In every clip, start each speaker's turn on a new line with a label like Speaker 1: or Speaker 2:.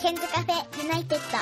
Speaker 1: ケンズカフェユナイテッド。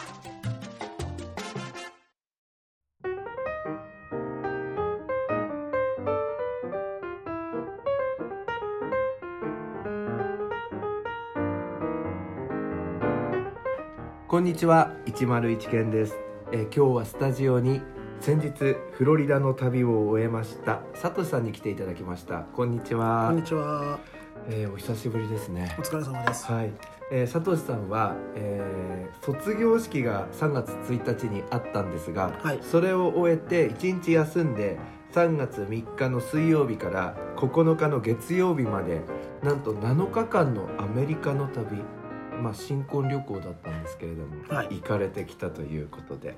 Speaker 2: こんにちは101健です、えー今日はスタジオに先日フロリダの旅を終えましたサトシさんに来ていただきましたこんにちは
Speaker 3: こんにちは。
Speaker 2: えーお久しぶりですね
Speaker 3: お疲れ様です。
Speaker 2: はい、えー、サトシさんは、えー卒業式が3月1日にあったんですが、
Speaker 3: はい。
Speaker 2: それを終えて1日休んで3月3日の水曜日から9日の月曜日までなんと7日間のアメリカの旅まあ新婚旅行だったんですけれども、
Speaker 3: はい。
Speaker 2: 行かれてきたということで。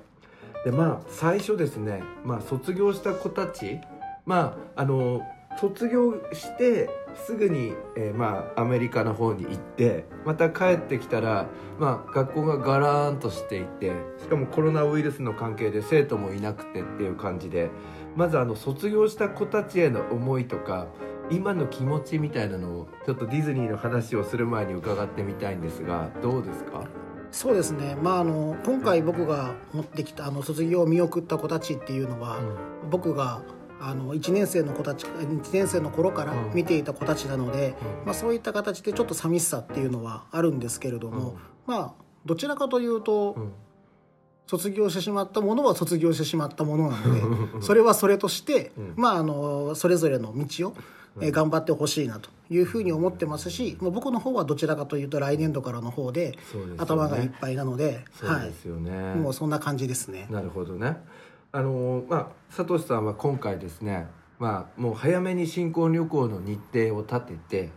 Speaker 2: でまあ最初ですね、まあ、卒業した子たちまああの卒業してすぐに、えーまあ、アメリカの方に行ってまた帰ってきたら、まあ、学校がガラーンとしていてしかもコロナウイルスの関係で生徒もいなくてっていう感じでまずあの卒業した子たちへの思いとか今の気持ちみたいなのをちょっとディズニーの話をする前に伺ってみたいんですがどうですか？
Speaker 3: そうですね。まああの今回僕が持ってきたあの卒業を見送った子たちっていうのは、僕があの1年生の子たち1年生の頃から
Speaker 2: うん。
Speaker 3: 見ていた子たちなので、
Speaker 2: うん。
Speaker 3: まあそういった形でちょっと寂しさっていうのはあるんですけれども、まあどちらかというと、
Speaker 2: うん。
Speaker 3: 卒業してしまったものは卒業してしまったものなので それはそれとして、
Speaker 2: うん。
Speaker 3: まああのそれぞれの道を、えー頑張ってほしいなというふうに思ってますし、まあ僕の方はどちらかというと来年度からの方で頭がいっぱいなので、
Speaker 2: そうですよね、
Speaker 3: はい、もうそんな感じですね。
Speaker 2: なるほどね。あのまあサトシさんは今回ですね、まあもう早めに新婚旅行の日程を立てて、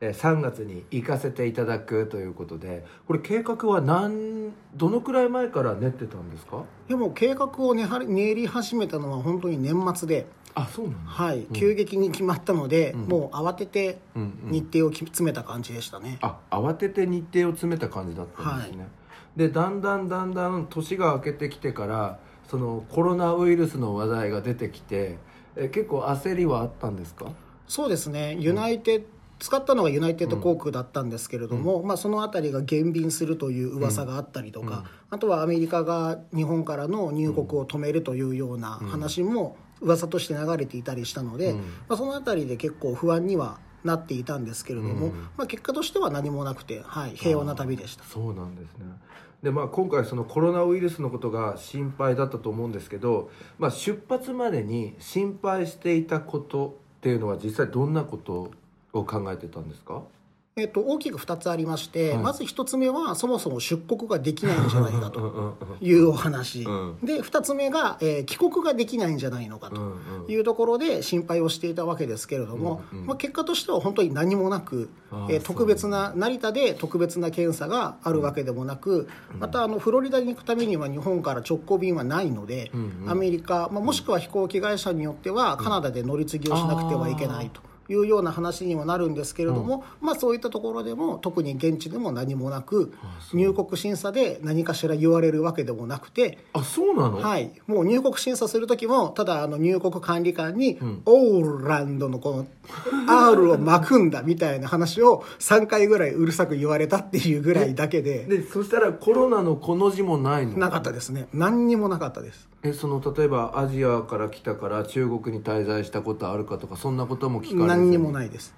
Speaker 2: えー3月に行かせていただくということで、これ計画は何どのくらい前から練ってたんですか？
Speaker 3: でも計画を練練り始めたのは本当に年末で、
Speaker 2: あ、そうなんだ。
Speaker 3: はい
Speaker 2: うん
Speaker 3: 急激に決まったので、
Speaker 2: うん
Speaker 3: もう慌てて
Speaker 2: うんうん
Speaker 3: 日程をき詰めた感じでしたね。
Speaker 2: あ、慌てて日程を詰めた感じだったんですね。で、だんだんだんだん年が明けてきてから、そのコロナウイルスの話題が出てきて、え結構焦りはあったんですか？
Speaker 3: そうですね。ユナイテッド使ったのがユナイテッド航空だったんですけれども、まあ、その辺りが減便するという噂があったりとか、あとはアメリカが日本からの入国を止めるというような話も噂として流れていたりしたので、
Speaker 2: うん。
Speaker 3: まあ、その辺りで結構不安にはなっていたんですけれども、
Speaker 2: うん。
Speaker 3: まあ、結果としては何もなくて、はい、平和な旅でした。
Speaker 2: そうなんですねでまあ今回そのコロナウイルスのことが心配だったと思うんですけど、まあ、出発までに心配していたことっていうのは実際どんなことを考えてたんですか？
Speaker 3: えっと、大きく2つありまして、
Speaker 2: はい
Speaker 3: まず1つ目はそもそも出国ができないんじゃないかと
Speaker 2: うんうんうん
Speaker 3: いうお話、
Speaker 2: うん。
Speaker 3: で2つ目が、えー帰国ができないんじゃないのかと
Speaker 2: うん。うん
Speaker 3: いうところで心配をしていたわけですけれども、
Speaker 2: うんうん
Speaker 3: まあ、結果としては本当に何もなく、えー特別な成田で特別な検査があるわけでもなく、またあのフロリダに行くためには日本から直行便はないので、
Speaker 2: うんうん。
Speaker 3: アメリカ、まあ、もしくは飛行機会社によってはカナダで乗り継ぎをしなくてはいけないと。いうような話にはなるんですけれども、まあそういったところでも特に現地でも何もなく入国審査で何かしら言われるわけでもなくて
Speaker 2: あそうなの、
Speaker 3: はい、もう入国審査する時もただあの入国管理官に、
Speaker 2: ん。
Speaker 3: オーランドのこの R を巻くんだみたいな話を3回ぐらいうるさく言われたっていうぐらいだけで。
Speaker 2: でそしたらコロナのこの字もないの？
Speaker 3: なかったですね。何にもなかったです
Speaker 2: えその例えばアジアから来たから中国に滞在したことあるかとかそんなことも聞かれず
Speaker 3: 何にもないです。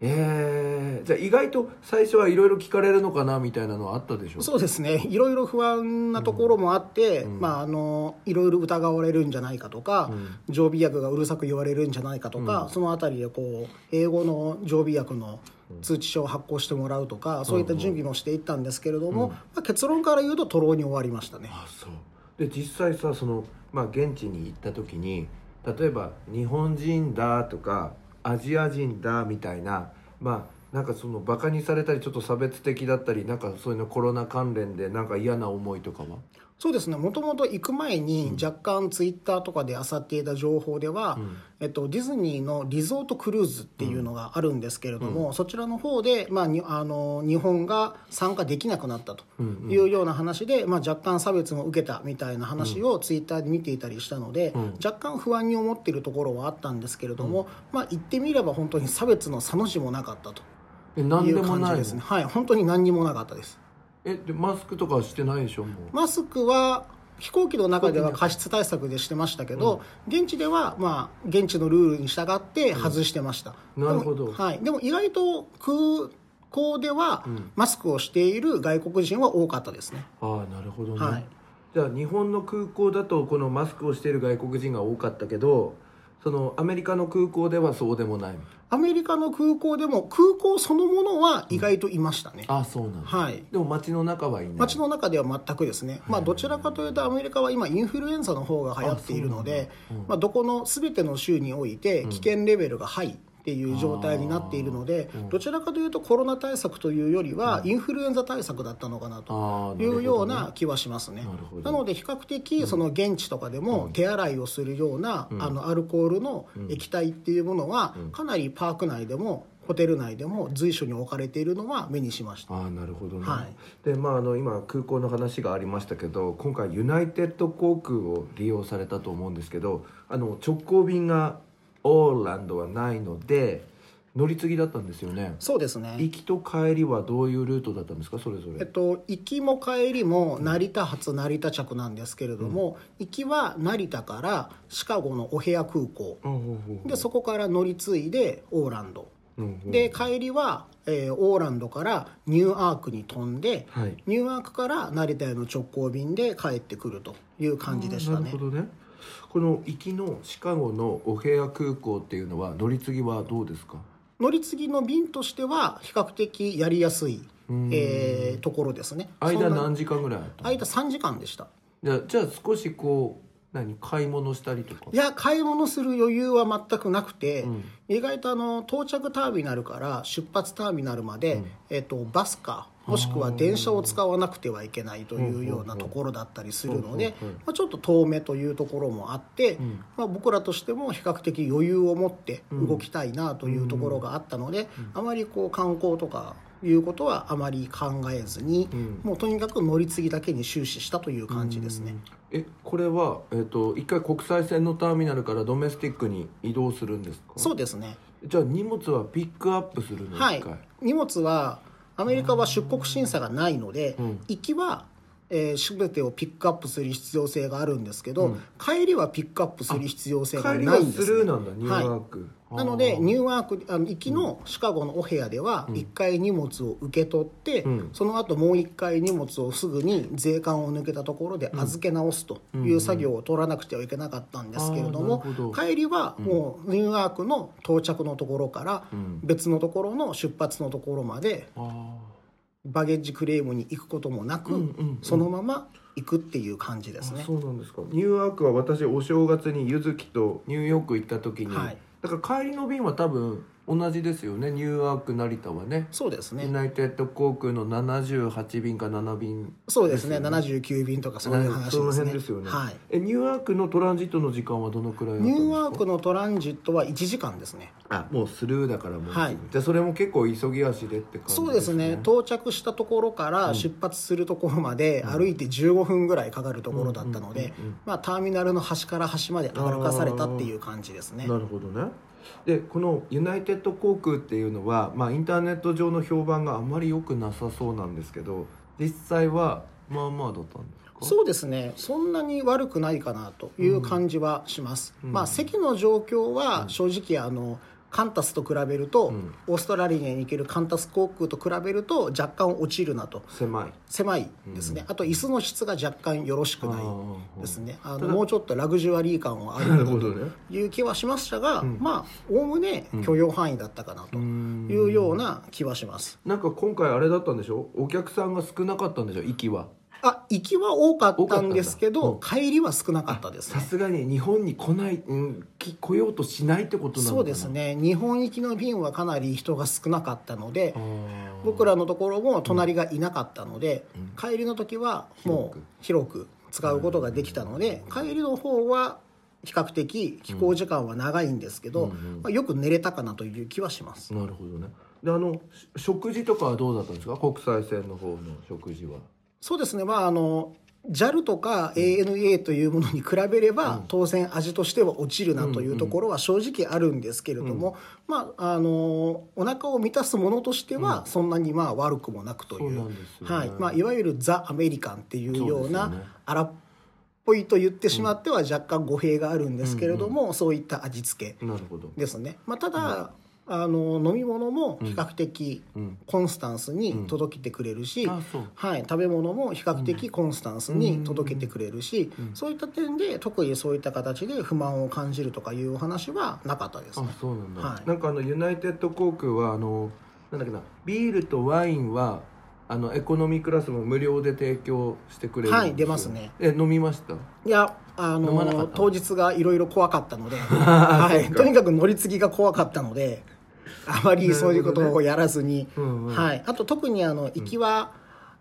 Speaker 2: えー、じゃあ意外と最初はいろいろ聞かれるのかなみたいなのはあったでしょ
Speaker 3: そうですね。いろいろ不安なところもあって、まあ、あのいろいろ疑われるんじゃないかとか、常備薬がうるさく言われるんじゃないかとか、そのあたりでこう英語の常備薬の通知書を発行してもらうとか、そういった準備もしていったんですけれども、まあ、結論から言うと徒労に終わりましたね。
Speaker 2: あそうで実際さその、まあ、現地に行った時に例えば日本人だとかアジア人だみたいなまあなんかそのバカにされたりちょっと差別的だったりなんかそういうのコロナ関連でなんか嫌な思いとかは？
Speaker 3: そうですね。もともと行く前に若干ツイッターとかで漁っていた情報では、えっと、ディズニーのリゾートクルーズっていうのがあるんですけれども、そちらの方で、まあ、にあの日本が参加できなくなったというような話で、まあ、若干差別も受けたみたいな話をツイッターで見ていたりしたので、若干不安に思っているところはあったんですけれども、まあ、言ってみれば本当に差別の差の字もなかったという感じですね。はい。本当に何にもなかったです
Speaker 2: えでマスクとかはしてないでしょもう。
Speaker 3: マスクは飛行機の中では過失対策でしてましたけど、現地では、まあ、現地のルールに従って外してました、
Speaker 2: うんなるほど。
Speaker 3: でもはい、でも意外と空港では、マスクをしている外国人は多かったですね。
Speaker 2: ああなるほどね、
Speaker 3: はい。
Speaker 2: じゃあ日本の空港だとこのマスクをしている外国人が多かったけどそのアメリカの空港ではそうでもない
Speaker 3: アメリカの空港でも空港そのものは意外といましたね、
Speaker 2: ああそうなんだ、
Speaker 3: はい。
Speaker 2: でも街の中はいない。
Speaker 3: 街の中では全くですね、まあ、どちらかというとアメリカは今インフルエンザの方が流行っているので、まあ、どこの全ての州において危険レベルがハイっていう状態になっているので、どちらかというとコロナ対策というよりはインフルエンザ対策だったのかな
Speaker 2: あ
Speaker 3: というような気はしますね。
Speaker 2: な
Speaker 3: ので比較的その現地とかでも手洗いをするようなあのアルコールの液体っていうものはかなりパーク内でもホテル内でも随所に置かれているのは目にしました。
Speaker 2: ああなるほどね、
Speaker 3: はい。
Speaker 2: でまああの今空港の話がありましたけど今回ユナイテッド航空を利用されたと思うんですけどあの直行便がオーランドはないので乗り継ぎだったんですよね。
Speaker 3: そうですね。
Speaker 2: 行きと帰りはどういうルートだったんですか？それぞれ。
Speaker 3: えっと、行きも帰りも成田発成田着なんですけれども、行きは成田からシカゴのお部屋空港。
Speaker 2: うんうんうん
Speaker 3: でそこから乗り継いでオーランド。
Speaker 2: うんうん。
Speaker 3: で帰りは、えーオーランドからニューアークに飛んで、
Speaker 2: はい。
Speaker 3: ニューアークから成田への直行便で帰ってくるという感じでしたね。
Speaker 2: なるほどねこの行きのシカゴのお部屋空港っていうのは乗り継ぎはどうですか？
Speaker 3: 乗り継ぎの便としては比較的やりやすい、
Speaker 2: ん。
Speaker 3: えーところですね。
Speaker 2: 間何時間ぐらい
Speaker 3: 間3時間でした。
Speaker 2: じゃあじゃあ少しこう何買い物したりとか？
Speaker 3: いや買い物する余裕は全くなくて、
Speaker 2: ん。
Speaker 3: 意外とあの到着ターミナルから出発ターミナルまで、えっとバスかもしくは電車を使わなくてはいけないというようなところだったりするので、まあ、ちょっと遠目というところもあって、まあ、僕らとしても比較的余裕を持って動きたいなというところがあったので、あまりこう観光とかいうことはあまり考えずに、もうとにかく乗り継ぎだけに終始したという感じですね。
Speaker 2: えこれは、えっと一回国際線のターミナルからドメスティックに移動するんですか？
Speaker 3: そうですね。
Speaker 2: じゃあ荷物はピックアップするの？
Speaker 3: はい。荷物はアメリカは出国審査がないので、
Speaker 2: ん。
Speaker 3: 行きは、えー、全てをピックアップする必要性があるんですけど、帰りはピックアップする必要性が
Speaker 2: 帰りは
Speaker 3: ないんです、
Speaker 2: スルーなんだニューアーク、
Speaker 3: なのでニューアークあの行きのシカゴのお部屋では1回荷物を受け取って、
Speaker 2: ん。
Speaker 3: その後もう1回荷物をすぐに税関を抜けたところで預け直すという作業を取らなくてはいけなかったんですけれども、
Speaker 2: あーなるほど。
Speaker 3: 帰りはもうニューアークの到着のところから
Speaker 2: ん。
Speaker 3: 別のところの出発のところまで
Speaker 2: あ
Speaker 3: バゲッジクレームに行くこともなく、
Speaker 2: うんうん
Speaker 3: そのまま行くっていう感じです
Speaker 2: ー、
Speaker 3: ね
Speaker 2: そうなんですか。ニューアークは私お正月にゆずきとニューヨーク行った時に、
Speaker 3: はい
Speaker 2: だから帰りの便は多分同じですよね。ニューアーク成田はね。
Speaker 3: そうですね。
Speaker 2: ユナイテッド航空の78便か7便。
Speaker 3: そうですね。
Speaker 2: よ
Speaker 3: 79便とかそういう話ですね。
Speaker 2: その辺ですよね、
Speaker 3: はい。
Speaker 2: えニューアークのトランジットの時間はどのくらい
Speaker 3: ニ
Speaker 2: ですか？
Speaker 3: ューアークのトランジットは1時間ですね。
Speaker 2: あもうスルーだからもう、
Speaker 3: はい。
Speaker 2: じゃあそれも結構急ぎ足でって感じ
Speaker 3: そうですね。到着したところから出発するところまで歩いて15分ぐらいかかるところだったので、まあ、ターミナルの端から端まで歩かされたっていう感じですね。
Speaker 2: なるほどねでこのユナイテッド航空っていうのは、まあ、インターネット上の評判があまり良くなさそうなんですけど実際はまあまあだったんですか？
Speaker 3: そうですね。そんなに悪くないかなという感じはします、まあ席の状況は正直あのカンタスと比べると、
Speaker 2: ん。
Speaker 3: オーストラリアに行けるカンタス航空と比べると若干落ちるなと。
Speaker 2: 狭い。
Speaker 3: 狭いですね、あと椅子の質が若干よろしくないですね。あのもうちょっとラグジュアリー感はあるという気はしましたが、まあおおむね許容範囲だったかなと
Speaker 2: ん
Speaker 3: いうような気はします。
Speaker 2: なんか今回あれだったんでしょ？お客さんが少なかったんでしょ？息は
Speaker 3: あ行きは多かったんですけど、帰りは少なかったですね。
Speaker 2: さすがに日本に来ない、うん、き来ようとしないってことなのかな？
Speaker 3: そうですね。日本行きの便はかなり人が少なかったので僕らのところも隣がいなかったので、帰りの時はもう広く。使うことができたので、帰りの方は比較的飛行時間は長いんですけど、まあ、よく寝れたかなという気はします。
Speaker 2: なるほどね。であのし食事とかはどうだったんですか？国際線の方の食事は
Speaker 3: そうですね。まああの JAL とか ANA というものに比べれば、当然味としては落ちるなというところは正直あるんですけれども、まああのお腹を満たすものとしてはそんなにまあ悪くもなくという,、
Speaker 2: そうなんですよね。
Speaker 3: はい。まあ、いわゆるザ・アメリカンっていうような
Speaker 2: ね。
Speaker 3: 荒っぽいと言ってしまっては若干語弊があるんですけれども、そういった味付けですね、まあ、ただ、あの飲み物も比較的コンスタンスに届けてくれるし、
Speaker 2: あそう。
Speaker 3: はい、食べ物も比較的コンスタンスに届けてくれるし、そういった点で特にそういった形で不満を感じるとかいうお話はなかったです
Speaker 2: あ
Speaker 3: ね。
Speaker 2: そうなんだ、
Speaker 3: はい。
Speaker 2: なんかあのユナイテッド航空はあのなんだっけなビールとワインはあのエコノミークラスも無料で提供してくれるんですよ。
Speaker 3: はい出ますね。
Speaker 2: え飲みました？
Speaker 3: いやあの当日がいろいろ怖かったので、はい、とにかく乗り継ぎが怖かったのであまりそういうことをやらずに、
Speaker 2: うんうん。
Speaker 3: はい、あと特にあの行きは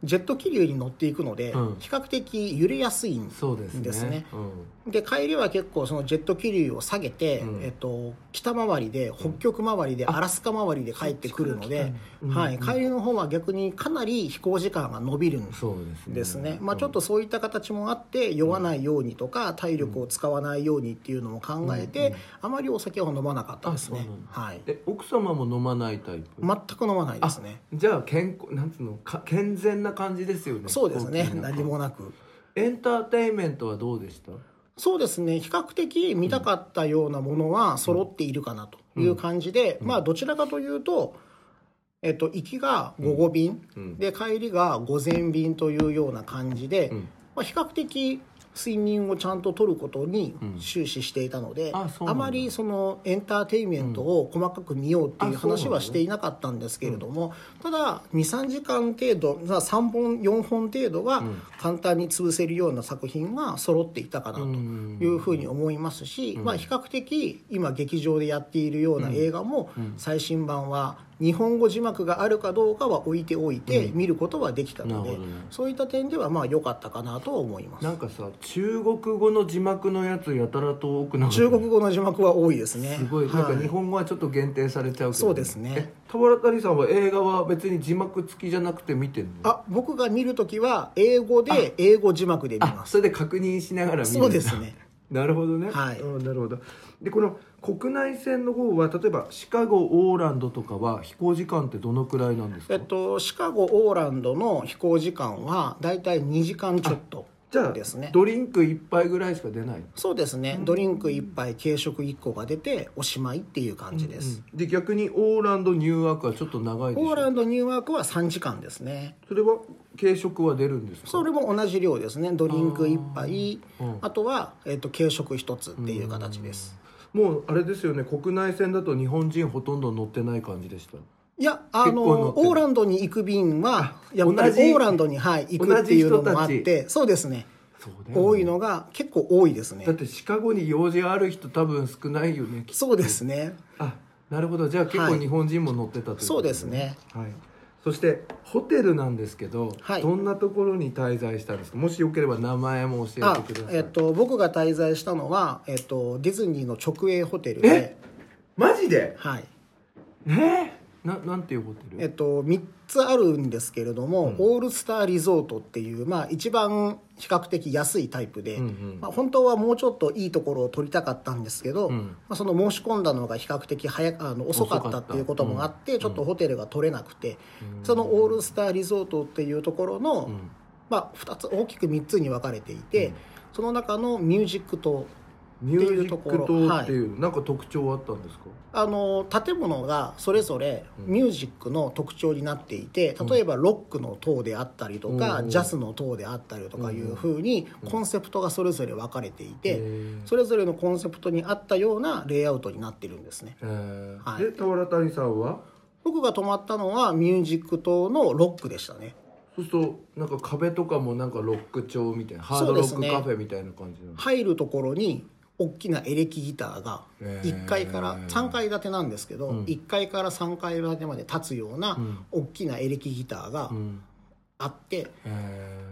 Speaker 3: ジェット気流に乗っていくので、
Speaker 2: うん。
Speaker 3: 比較的揺れやすいん
Speaker 2: そうですね。
Speaker 3: ですね。
Speaker 2: うん
Speaker 3: で帰りは結構そのジェット気流を下げて、
Speaker 2: うん。
Speaker 3: えっと、北回りで北極回りでアラスカ回りで帰ってくるので、
Speaker 2: うん
Speaker 3: はい、帰りの方は逆にかなり飛行時間が伸びるん
Speaker 2: ですね。
Speaker 3: ね、まあ、ちょっとそういった形もあって酔わないようにとか体力を使わないようにっていうのも考えて、あまりお酒は飲まなかったですね。はい。
Speaker 2: え奥様も飲まないタイプ？
Speaker 3: 全く飲まないですね。
Speaker 2: じゃあ健康なんつうのか健全な感じですよね
Speaker 3: そうですね。何もなく。
Speaker 2: エンターテインメントはどうでした？
Speaker 3: そうですね。比較的見たかったようなものは揃っているかなという感じで、まあどちらかというとえっと、行きが午後便、
Speaker 2: うん。
Speaker 3: で帰りが午前便というような感じで、
Speaker 2: ん。
Speaker 3: まあ、比較的睡眠をちゃんと取ることに終始していたので、
Speaker 2: うなんだ。
Speaker 3: あまりそのエンターテインメントを細かく見ようっていう話はしていなかったんですけれども、ただ23時間程度まあ3本4本程度は簡単に潰せるような作品が揃っていたかなというふうに思いますし、まあ、比較的今劇場でやっているような映画も最新版は日本語字幕があるかどうかは置いておいて見ることはできたので、
Speaker 2: なるほどね。
Speaker 3: そういった点ではまあ良かったかなとは思います。
Speaker 2: なんかさ中国語の字幕のやつやたらと多くなかった
Speaker 3: 中国語の字幕は多いですね。
Speaker 2: すごい。なんか
Speaker 3: は
Speaker 2: 日本語はちょっと限定されちゃうけど、
Speaker 3: そうですね。
Speaker 2: え田原谷さんは映画は別に字幕付きじゃなくて見てんの？
Speaker 3: あ僕が見るときは英語で英語字幕で見
Speaker 2: あ
Speaker 3: ます。
Speaker 2: それで確認しながら見る
Speaker 3: そうですね。
Speaker 2: なるほどね。
Speaker 3: はい。
Speaker 2: うんなるほど。でこの国内線の方は例えばシカゴオーランドとかは飛行時間ってどのくらいなんですか、
Speaker 3: えっとシカゴオーランドの飛行時間はだいたい2時間ちょっと
Speaker 2: じゃあ
Speaker 3: ですね。
Speaker 2: ドリンク一杯ぐらいしか出ない？
Speaker 3: そうですね。ドリンク1杯軽食1個が出ておしまいっていう感じです、
Speaker 2: で逆にオーランドニューヨークはちょっと長いでしょ？
Speaker 3: オーランドニューヨークは3時間ですね。
Speaker 2: それは軽食は出るんですか？
Speaker 3: それも同じ量ですね。ドリンク1杯。
Speaker 2: うん
Speaker 3: あとは、えっと軽食1つっていう形です、
Speaker 2: もうあれですよね国内線だと日本人ほとんど乗ってない感じでした。
Speaker 3: いやあのオーランドに行く便はやっぱりオーランドに、はい、行くっていうのもあってそうですね。
Speaker 2: ね。
Speaker 3: 多いのが結構多いですね。
Speaker 2: だってシカゴに用事ある人多分少ないよね
Speaker 3: そうですね。
Speaker 2: あなるほど。じゃあ結構
Speaker 3: はい。
Speaker 2: 日本人も乗ってたということ
Speaker 3: そうですね。
Speaker 2: はい、そしてホテルなんですけど、
Speaker 3: はい。
Speaker 2: どんなところに滞在したんですか？もしよければ名前も教
Speaker 3: あ
Speaker 2: えてください。
Speaker 3: えっと僕が滞在したのは、えっと、ディズニーの直営ホテルで。
Speaker 2: え？マジで？
Speaker 3: はい。
Speaker 2: え？ー、ななんていうホテル、
Speaker 3: えっと、3つあるんですけれども、オールスターリゾートっていう、まあ、一番比較的安いタイプで、
Speaker 2: うんうん。
Speaker 3: まあ、本当はもうちょっといいところを取りたかったんですけど、
Speaker 2: ん。
Speaker 3: まあ、その申し込んだのが比較的早くあの遅かったっていうこともあって、ちょっとホテルが取れなくて、そのオールスターリゾートっていうところの、まあ、2つ大きく3つに分かれていて、その中のミュージック島
Speaker 2: ミュージック島って
Speaker 3: い
Speaker 2: い。うなんか特徴あったんですか？
Speaker 3: あの建物がそれぞれミュージックの特徴になっていて例えばロックの塔であったりとか、
Speaker 2: うん。
Speaker 3: ジャズの塔であったりとかいうふうにコンセプトがそれぞれ分かれていて、
Speaker 2: へー
Speaker 3: それぞれのコンセプトに合ったようなレイアウトになってるんですね。
Speaker 2: えー。
Speaker 3: はい。
Speaker 2: で田原谷さんは？
Speaker 3: 僕が泊まったのはミュージック島のロックでしたね。
Speaker 2: そうするとなんか壁とかもなんかロック調みたいなハードロックカフェみたいな感じなの、
Speaker 3: 入るところに大きなエレキギターが
Speaker 2: へー。
Speaker 3: 1階から3階建てなんですけど、1階から3階建てまで立つような大きなエレキギターが
Speaker 2: うん。
Speaker 3: あって、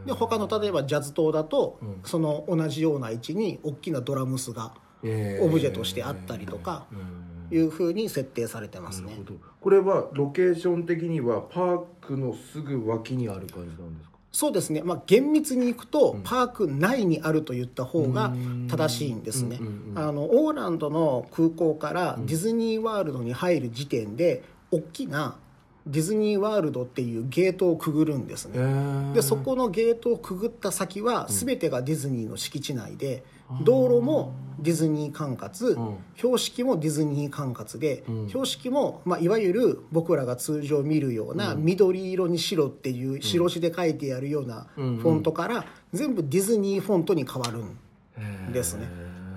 Speaker 3: で他の例えばジャズ島だと、その同じような位置に大きなドラムスがオブジェとしてあったりとか
Speaker 2: うん。
Speaker 3: いうふうに設定されてますね。
Speaker 2: これはロケーション的にはパークのすぐ脇にある感じなんですか？
Speaker 3: そうですね、まあ、厳密にいくと、パーク内にあると言った方が正しいんですね、あのオーランドの空港からディズニーワールドに入る時点で大きなディズニーワールドっていうゲートをくぐるんですね、でそこのゲートをくぐった先は全てがディズニーの敷地内で、道路もディズニー管轄、
Speaker 2: ん。
Speaker 3: 標識もディズニー管轄で、
Speaker 2: ん。
Speaker 3: 標識も、まあ、いわゆる僕らが通常見るような緑色に白っていう白紙で書いてあるようなフ
Speaker 2: ん
Speaker 3: ォントから全部ディズニーフォントに変わるんですね。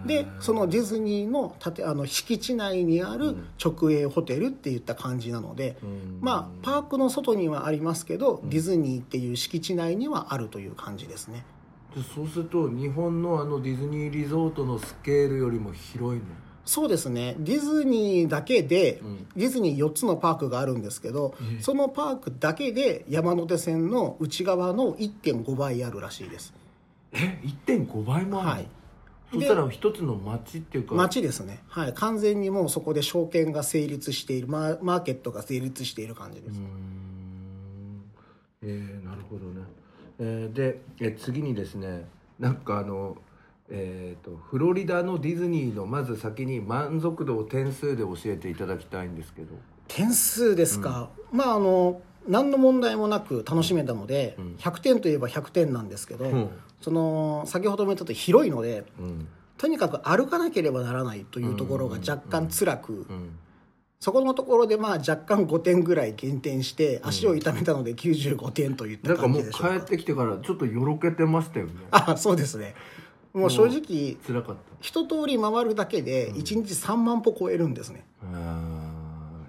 Speaker 3: でそのディズニーの建あの敷地内にある直営ホテルっていった感じなので、
Speaker 2: ん。
Speaker 3: まあパークの外にはありますけど、ディズニーっていう敷地内にはあるという感じですね
Speaker 2: でそうすると日本のあのディズニーリゾートのスケールよりも広いの？
Speaker 3: そうですね。ディズニーだけで、
Speaker 2: ん。
Speaker 3: ディズニー4つのパークがあるんですけど、そのパークだけで山手線の内側の1.5倍あるらしいです。
Speaker 2: え？1.5倍もあるの、
Speaker 3: はい。
Speaker 2: そしたら一つの町っていうか。
Speaker 3: 街ですね。はい。完全にもうそこで証券が成立しているマーケットが成立している感じです、
Speaker 2: うーん。えー、なるほどね、えーでえ次にですねなんかあのえー、とフロリダのディズニーのまず先に満足度を点数で教えていただきたいんですけど。
Speaker 3: 点数ですか、まああの何の問題もなく楽しめたので、
Speaker 2: ん。
Speaker 3: 100点といえば100点なんですけど、
Speaker 2: ん。
Speaker 3: その先ほども言ったと広いので
Speaker 2: うん。
Speaker 3: とにかく歩かなければならないというところが若干辛く、
Speaker 2: うん
Speaker 3: そこのところでまあ若干5点ぐらい減点して足を痛めたので95点といった
Speaker 2: なんかもう
Speaker 3: 感じでしょうか、
Speaker 2: 帰ってきてからちょっとよろけてましたよね。
Speaker 3: あそうですね。もう正直
Speaker 2: 辛かった。
Speaker 3: 一通り回るだけで1日3万歩超えるんですね、
Speaker 2: あ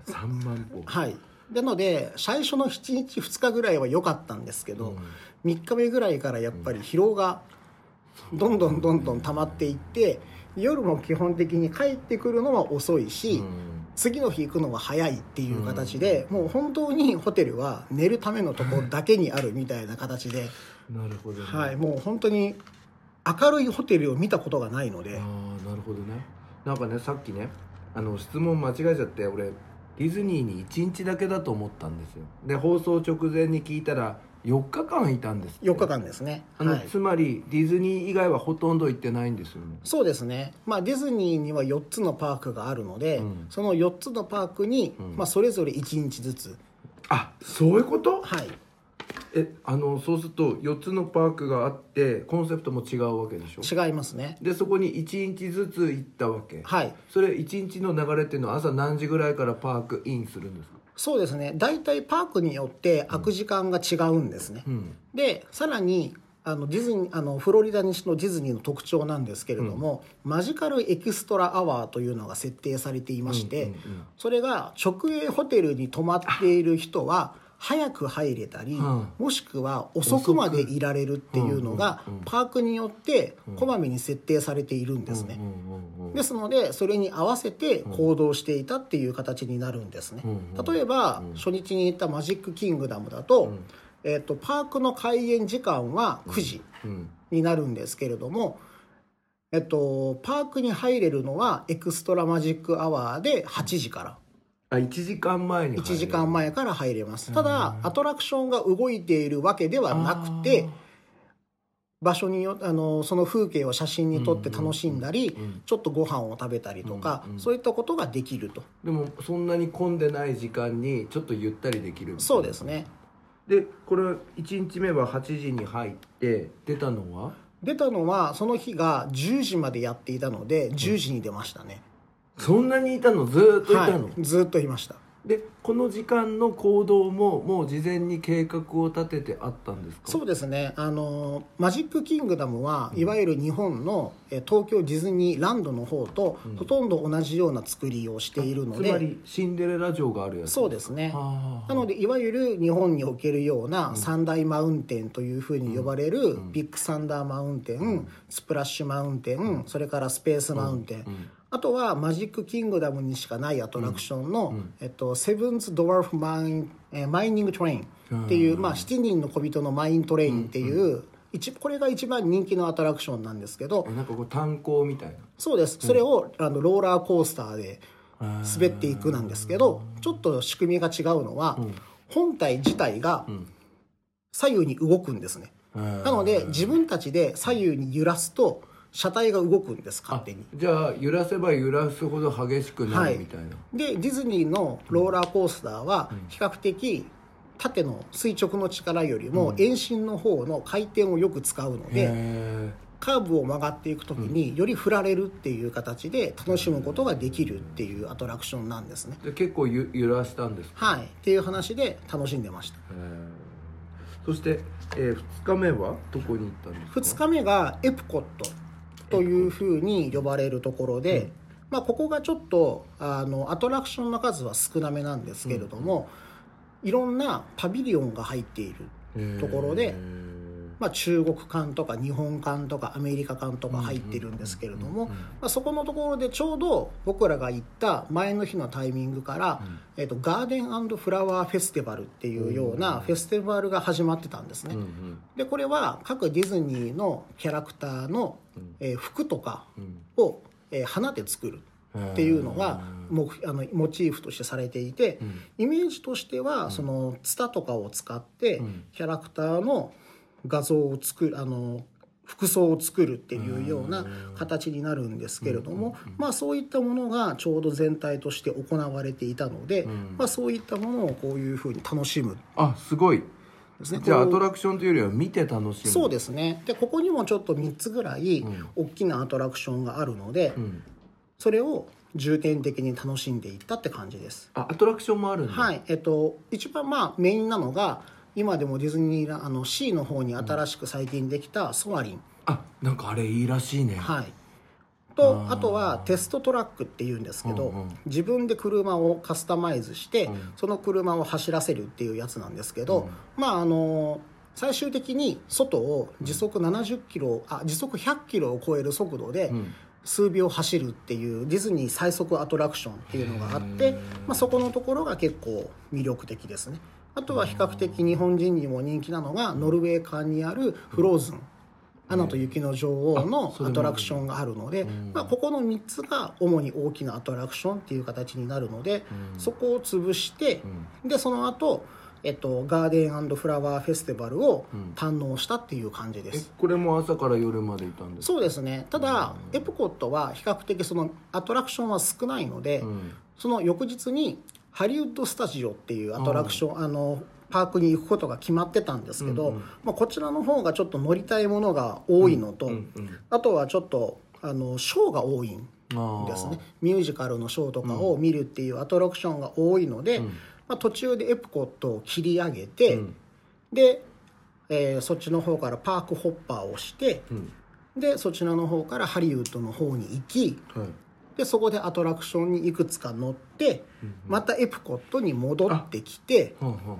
Speaker 2: ー3万歩。
Speaker 3: はい。なので最初の7日2日ぐらいは良かったんですけど、3日目ぐらいからやっぱり疲労がどんどんどんどん溜まっていって夜も基本的に帰ってくるのは遅いし、次の日行くのは早いっていう形で、もう本当にホテルは寝るためのところだけにあるみたいな形で、
Speaker 2: なるほどね、
Speaker 3: はい、もう本当に明るいホテルを見たことがないので、
Speaker 2: ああなるほどね。なんかねさっきねあの質問間違えちゃって俺ディズニーに1日だけだと思ったんですよ。で放送直前に聞いたら4日間いたんですって。
Speaker 3: 4日間ですね。
Speaker 2: あの、
Speaker 3: はい。
Speaker 2: つまりディズニー以外はほとんど行ってないんですよね。
Speaker 3: そうですね、まあ、ディズニーには4つのパークがあるので、
Speaker 2: うん。
Speaker 3: その4つのパークに、
Speaker 2: ん。
Speaker 3: まあ、それぞれ1日ずつ、
Speaker 2: あそういうこと？
Speaker 3: はい、
Speaker 2: えあのそうすると4つのパークがあってコンセプトも違うわけでしょ？
Speaker 3: 違いますね。
Speaker 2: でそこに1日ずつ行ったわけ。
Speaker 3: はい。
Speaker 2: それ1日の流れっていうのは朝何時ぐらいからパークインするんですか？
Speaker 3: そうですね。大体パークによって開く時間が違うんですね、
Speaker 2: うん。
Speaker 3: でさらにあのディズニーあのフロリダ西のディズニーの特徴なんですけれども、マジカルエキストラアワーというのが設定されていまして、
Speaker 2: うんうんうん。
Speaker 3: それが直営ホテルに泊まっている人は早く入れたり、
Speaker 2: ん。
Speaker 3: もしくは遅くまでいられるっていうのが、パークによってこまめに設定されているんですね、
Speaker 2: うんうんうん
Speaker 3: ですのでそれに合わせて行動していたっていう形になるんですね、例えば、初日に行ったマジックキングダムだと,、えー、とパークの開園時間は9時
Speaker 2: うん。
Speaker 3: になるんですけれども、えっと、パークに入れるのはエクストラマジックアワーで8時から
Speaker 2: あ1時間前に入る。
Speaker 3: 1時間前から入れます。ただアトラクションが動いているわけではなくて場所によあのその風景を写真に撮って楽しんだり、ちょっとご飯を食べたりとか、そういったことができると。
Speaker 2: でもそんなに混んでない時間にちょっとゆったりできる
Speaker 3: そうですね。
Speaker 2: でこれ1日目は8時に入って出たのは？
Speaker 3: 出たのはその日が10時までやっていたので10時に出ましたね、
Speaker 2: そんなにいたの？ずーっといたの、
Speaker 3: はい、ずっといました。
Speaker 2: でこの時間の行動ももう事前に計画を立ててあったんですか？
Speaker 3: そうですね。あのマジックキングダムはいわゆる日本のえ東京ディズニーランドの方とほとんど同じような作りをしているので、
Speaker 2: つまりシンデレラ城があるやつ。
Speaker 3: そうですね。
Speaker 2: あ。
Speaker 3: なのでいわゆる日本におけるような三大マウンテンというふうに呼ばれるビッグサンダーマウンテン、スプラッシュマウンテン、それからスペースマウンテン、あとはマジックキングダムにしかないアトラクションの、えっと、セブンズ・ドワーフマイン、えーマイニング・トレインっていう、まあ、7人の小人のマイントレインっていう、一これが一番人気のアトラクションなんですけど
Speaker 2: えなんかこう炭鉱みたいな。
Speaker 3: そうです。それを、あのローラーコースターで滑っていくなんですけどちょっと仕組みが違うのは、本体自体が左右に動くんですね。なので自分たちで左右に揺らすと車体が動くんです勝手に。
Speaker 2: じゃあ揺らせば揺らすほど激しくなるみたいな、
Speaker 3: でディズニーのローラーコースターは比較的縦の垂直の力よりも遠心の方の回転をよく使うので、
Speaker 2: へ
Speaker 3: カーブを曲がっていく時により振られるっていう形で楽しむことができるっていうアトラクションなんですね。
Speaker 2: えで結構ゆ揺らしたんですか？
Speaker 3: はい。っていう話で楽しんでました。
Speaker 2: そして、え2日目はどこに行ったんですか
Speaker 3: ？2日目がエプコットというふうに呼ばれるところで、まあ、ここがちょっとあのアトラクションの数は少なめなんですけれども、いろんなパビリオンが入っているところでまあ、中国館とか日本館とかアメリカ館とか入ってるんですけれども、まあ、そこのところでちょうど僕らが行った前の日のタイミングから、えっとガーデンフラワーフェスティバルっていうようなフェスティバルが始まってたんですね。でこれは各ディズニーのキャラクターの、えー服とか
Speaker 2: うん。
Speaker 3: を、えー花で作るっていうのが目あのモチーフとしてされていて、イメージとしてはそのツタとかを使ってキャラクターの画像を作るあの服装を作るっていうような形になるんですけれども、まあ、そういったものがちょうど全体として行われていたので、まあ、そういったものをこういうふうに楽しむ。
Speaker 2: あすごい。
Speaker 3: ね
Speaker 2: じゃあアトラクションというよりは見て楽しむ。
Speaker 3: そうですね。でここにもちょっと3つぐらい大きなアトラクションがあるので、
Speaker 2: ん。
Speaker 3: それを重点的に楽しんでいったって感じです。
Speaker 2: あアトラクションもあるんだ。
Speaker 3: はい。えっと一番まあメインなのが今でもディズニーラあの C の方に新しく最近できたソアリン、
Speaker 2: あなんかあれいいらしいね。
Speaker 3: はい。とあとはテストトラックっていうんですけど、
Speaker 2: うんうん。
Speaker 3: 自分で車をカスタマイズして、その車を走らせるっていうやつなんですけど、まああの最終的に外を時速70キロあ時速100キロを超える速度で数秒走るっていうディズニー最速アトラクションっていうのがあって、まあ、そこのところが結構魅力的ですねあとは比較的日本人にも人気なのがノルウェー館にあるフローズン。アナと雪の女王のアトラクションがあるので、まあ、ここの3つが主に大きなアトラクションっていう形になるので、そこを潰して、でその後、えっとガーデンフラワーフェスティバルを堪能したっていう感じで
Speaker 2: え
Speaker 3: す。
Speaker 2: これも朝から夜までいたんですか？
Speaker 3: そうですね。ただ、エプコットは比較的そのアトラクションは少ないので、
Speaker 2: ん。
Speaker 3: その翌日にハリウッドスタジオっていうアトラクション、あのパークに行くことが決まってたんですけど、まあ、こちらの方がちょっと乗りたいものが多いのと、あとはちょっとあのショーが多いん
Speaker 2: あ
Speaker 3: ですね。ミュージカルのショーとかを見るっていうアトラクションが多いので、まあ、途中でエプコットを切り上げて、で、えーそっちの方からパークホッパーをして、でそちらの方からハリウッドの方に行き
Speaker 2: はい
Speaker 3: でそこでアトラクションにいくつか乗って、またエプコットに戻ってきて、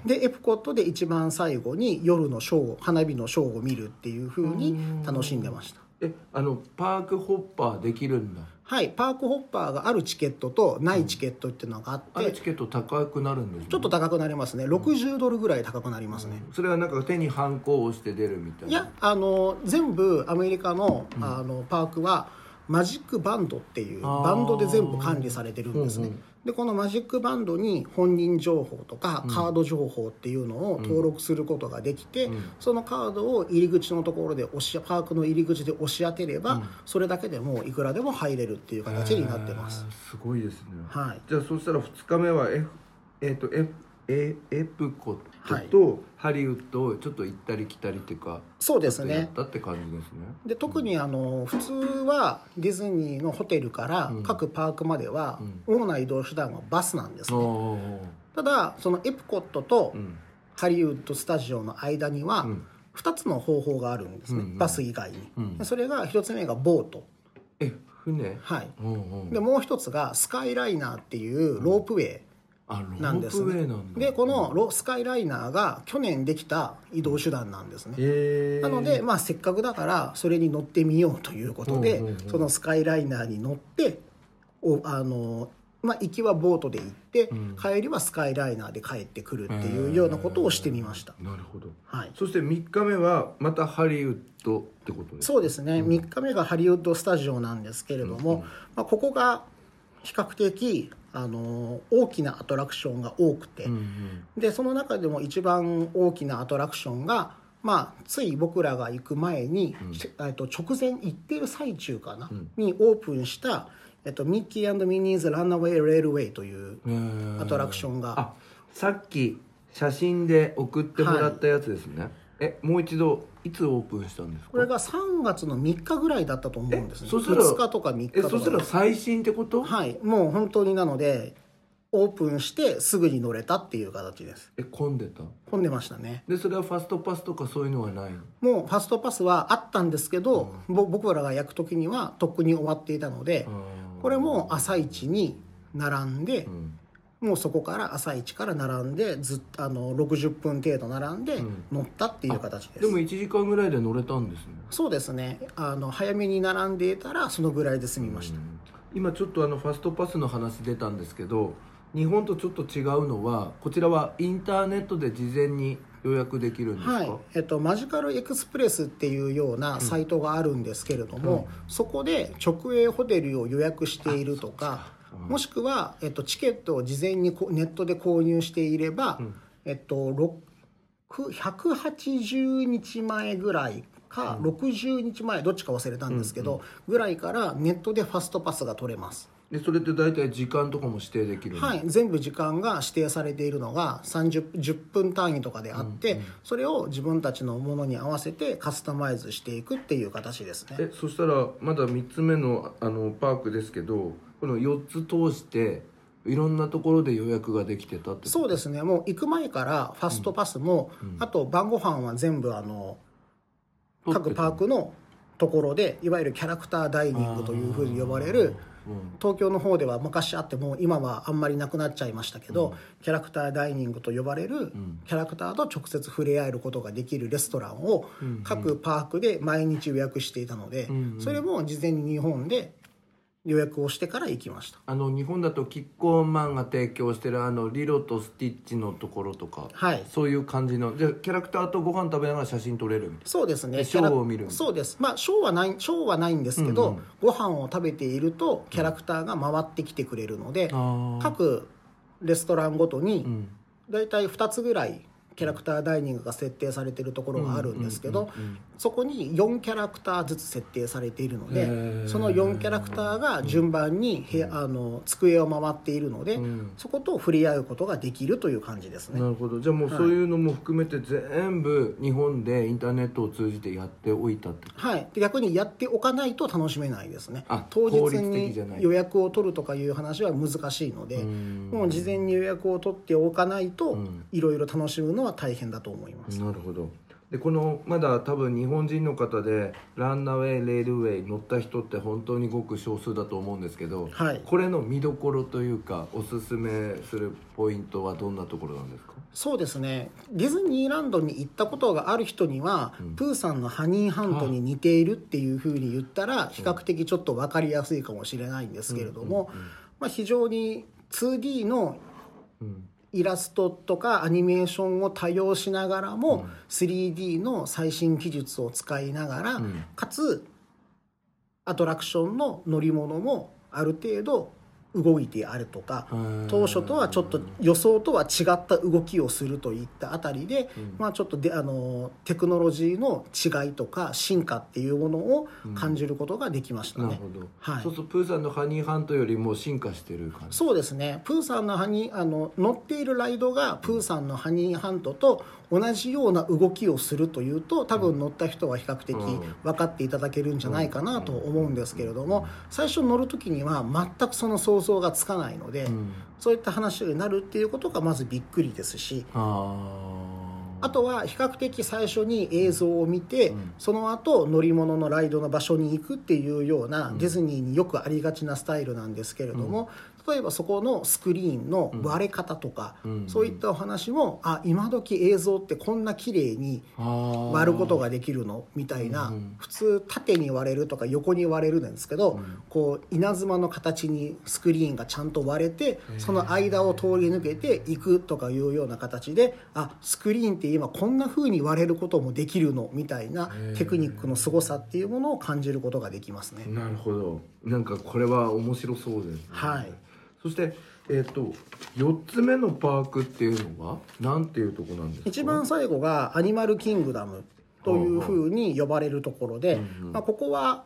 Speaker 3: でエプコットで一番最後に夜のショー花火のショーを見るっていう風に楽しんでました。
Speaker 2: えあのパークホッパーできるんだ。
Speaker 3: はいパークホッパーがあるチケットとないチケットっていうのがあって、
Speaker 2: あれチケット高くなるんですね。
Speaker 3: ちょっと高くなりますね。60ドルぐらい高くなりますね、
Speaker 2: それはなんか手にハンコを押して出るみたいな。い
Speaker 3: やあの全部アメリカの,、あのパークはマジックバンドっていうバンドで全部管理されてるんですね、
Speaker 2: うんうん。
Speaker 3: でこのマジックバンドに本人情報とかカード情報っていうのを登録することができて、そのカードを入り口のところで押しパークの入り口で押し当てれば、それだけでもういくらでも入れるっていう形になってます、
Speaker 2: えーすごいですね。
Speaker 3: はい。
Speaker 2: じゃあそしたら2日目は F えっ、と F エエプコットとハリウッドをちょっと行ったり来たりっていうか
Speaker 3: そうですね。
Speaker 2: たって感じですね。
Speaker 3: で特にあの普通はディズニーのホテルから各パークまでは主な移動手段はバスなんですね、ただそのエプコットと
Speaker 2: ん。
Speaker 3: ハリウッドスタジオの間には2つの方法があるんですね、バス以外に、でそれが1つ目がボート。
Speaker 2: え船？
Speaker 3: はい。でもう1つがスカイライナーっていうロープウェイなんですね。でこのロスカイライナーが去年できた移動手段なんですね、なので、まあ、せっかくだからそれに乗ってみようということで、
Speaker 2: うんうんうん。
Speaker 3: そのスカイライナーに乗っておあの、まあ、行きはボートで行って、帰りはスカイライナーで帰ってくるっていうようなことをしてみました、
Speaker 2: なるほど。
Speaker 3: はい、
Speaker 2: そして3日目はまたハリウッドってことです
Speaker 3: そうですね、3日目がハリウッドスタジオなんですけれども、まあ、ここが比較的あの大きなアトラクションが多くて、
Speaker 2: うん
Speaker 3: でその中でも一番大きなアトラクションが、まあ、つい僕らが行く前に、しえっと直前行ってる最中かな、にオープンした、えっと、ミッキーミニーズ・ランナウェイ・レールウェイという
Speaker 2: うん
Speaker 3: アトラクションが、
Speaker 2: あさっき写真で送ってもらったやつですね、えもう一度いつオープンしたんですか？
Speaker 3: これが3月の3日ぐらいだったと思うんですね。
Speaker 2: そしたら
Speaker 3: 2日とか3日
Speaker 2: え
Speaker 3: とか。
Speaker 2: そしたら最新ってこと、
Speaker 3: はい。もう本当になのでオープンしてすぐに乗れたっていう形です。
Speaker 2: え混んでた？
Speaker 3: 混んでましたね。
Speaker 2: でそれはファストパスとかそういうのはないの？
Speaker 3: もうファストパスはあったんですけど、ぼ僕らが焼く時にはとっくに終わっていたので、これも朝一に並んで、
Speaker 2: ん
Speaker 3: もうそこから朝一から並んでずっとあの60分程度並んで乗ったっていう形です、
Speaker 2: でも1時間ぐらいで乗れたんですね。
Speaker 3: そうですね。あの早めに並んでいたらそのぐらいで済みました、
Speaker 2: 今ちょっとあのファストパスの話出たんですけど日本とちょっと違うのはこちらはインターネットで事前に予約できるんですか、
Speaker 3: はい。えっと、マジカルエクスプレスっていうようなサイトがあるんですけれども、そこで直営ホテルを予約しているとかもしくは、えっと、チケットを事前にこネットで購入していれば、えっと、6 180日前ぐらいか、60日前どっちか忘れたんですけど、ぐらいからネットでファストパスが取れます。
Speaker 2: でそれって大体時間とかも指定できる
Speaker 3: はい、全部時間が指定されているのが30 10分単位とかであって、それを自分たちのものに合わせてカスタマイズしていくっていう形ですね。
Speaker 2: えそしたらまだ3つ目のあのパークですけどこの4つ通していろんなところで予約ができてたって
Speaker 3: そうですね。もう行く前からファストパスも、あと晩ご飯は全部あの各パークのところでいわゆるキャラクターダイニングというふうに呼ばれる東京の方では昔あっても今はあんまりなくなっちゃいましたけど、キャラクターダイニングと呼ばれる、キャラクターと直接触れ合えることができるレストランを各パークで毎日予約していたので、それも事前に日本で予約をしてから行きました。
Speaker 2: あの日本だとキッコーマンが提供してるあのリロとスティッチのところとか、
Speaker 3: はい。
Speaker 2: そういう感じのじゃあキャラクターとご飯食べながら写真撮れるみたい
Speaker 3: そうですね。
Speaker 2: でショーを見る
Speaker 3: そうです。まあショーはないショーはないんですけど、ご飯を食べているとキャラクターが回ってきてくれるので、
Speaker 2: なあ
Speaker 3: 各レストランごとに
Speaker 2: ん。
Speaker 3: 大体2つぐらいキャラクターダイニングが設定されているところがあるんですけどそこに4キャラクターずつ設定されているのでその4キャラクターが順番に部屋あの机を回っているので
Speaker 2: ん。
Speaker 3: そこと触れ合うことができるという感じですね。
Speaker 2: なるほど。じゃあもうそういうのも含めて全部日本でインターネットを通じてやっておいたって
Speaker 3: はい、で逆にやっておかないと楽しめないですね。
Speaker 2: あ
Speaker 3: 当日に予約を取るとかいう話は難しいので
Speaker 2: ん。
Speaker 3: もう事前に予約を取っておかないと
Speaker 2: ん。
Speaker 3: いろいろ楽しむのは大変だと思います、
Speaker 2: なるほど。でこのまだ多分日本人の方でランナウェイレールウェイ乗った人って本当にごく少数だと思うんですけど、
Speaker 3: はい。
Speaker 2: これの見どころというかおすすめするポイントはどんなところなんですか？
Speaker 3: そうですね。ディズニーランドに行ったことがある人には、プーさんのハニーハントに似ているっていうふうに言ったら比較的ちょっと分かりやすいかもしれないんですけれども、まあ、非常に 2D の
Speaker 2: うん
Speaker 3: イラストとかアニメーションを多用しながらも、3D の最新技術を使いながら、
Speaker 2: ん。
Speaker 3: かつアトラクションの乗り物もある程度動いてあるとか
Speaker 2: ー
Speaker 3: 当初とはちょっと予想とは違った動きをするといったあたりで、まあ、ちょっとであのテクノロジーの違いとか進化っていうものを感じることができましたね。
Speaker 2: なるほど、
Speaker 3: はい。
Speaker 2: そうするとプーさんのハニーハントよりも進化してる感じ。
Speaker 3: そうですね。プーさんのハニーあの乗っているライドがプーさんのハニーハントと同じような動きをするというと多分乗った人は比較的
Speaker 2: うん。
Speaker 3: 分かっていただけるんじゃないかなと思うんですけれども最初乗る時には全くその想像がつかないので、
Speaker 2: ん。
Speaker 3: そういった話になるっていうことがまずびっくりですし
Speaker 2: あ
Speaker 3: あとは比較的最初に映像を見て、その後乗り物のライドの場所に行くっていうような、ディズニーによくありがちなスタイルなんですけれども、例えばそこのスクリーンの割れ方とか、そういったお話もあ今時映像ってこんな綺麗に割ることができるの？みたいな、普通縦に割れるとか横に割れるんですけど、こう稲妻の形にスクリーンがちゃんと割れてその間を通り抜けていくとかいうような形であスクリーンって今こんな風に割れることもできるの？みたいなテクニックの凄さっていうものを感じることができますね。
Speaker 2: なるほど。なんかこれは面白そうですね、
Speaker 3: はい
Speaker 2: そしてえっ、と4つ目のパークっていうのはなんていうとこなんですか？
Speaker 3: 一番最後がアニマルキングダムというふうに呼ばれるところで、まあ、ここは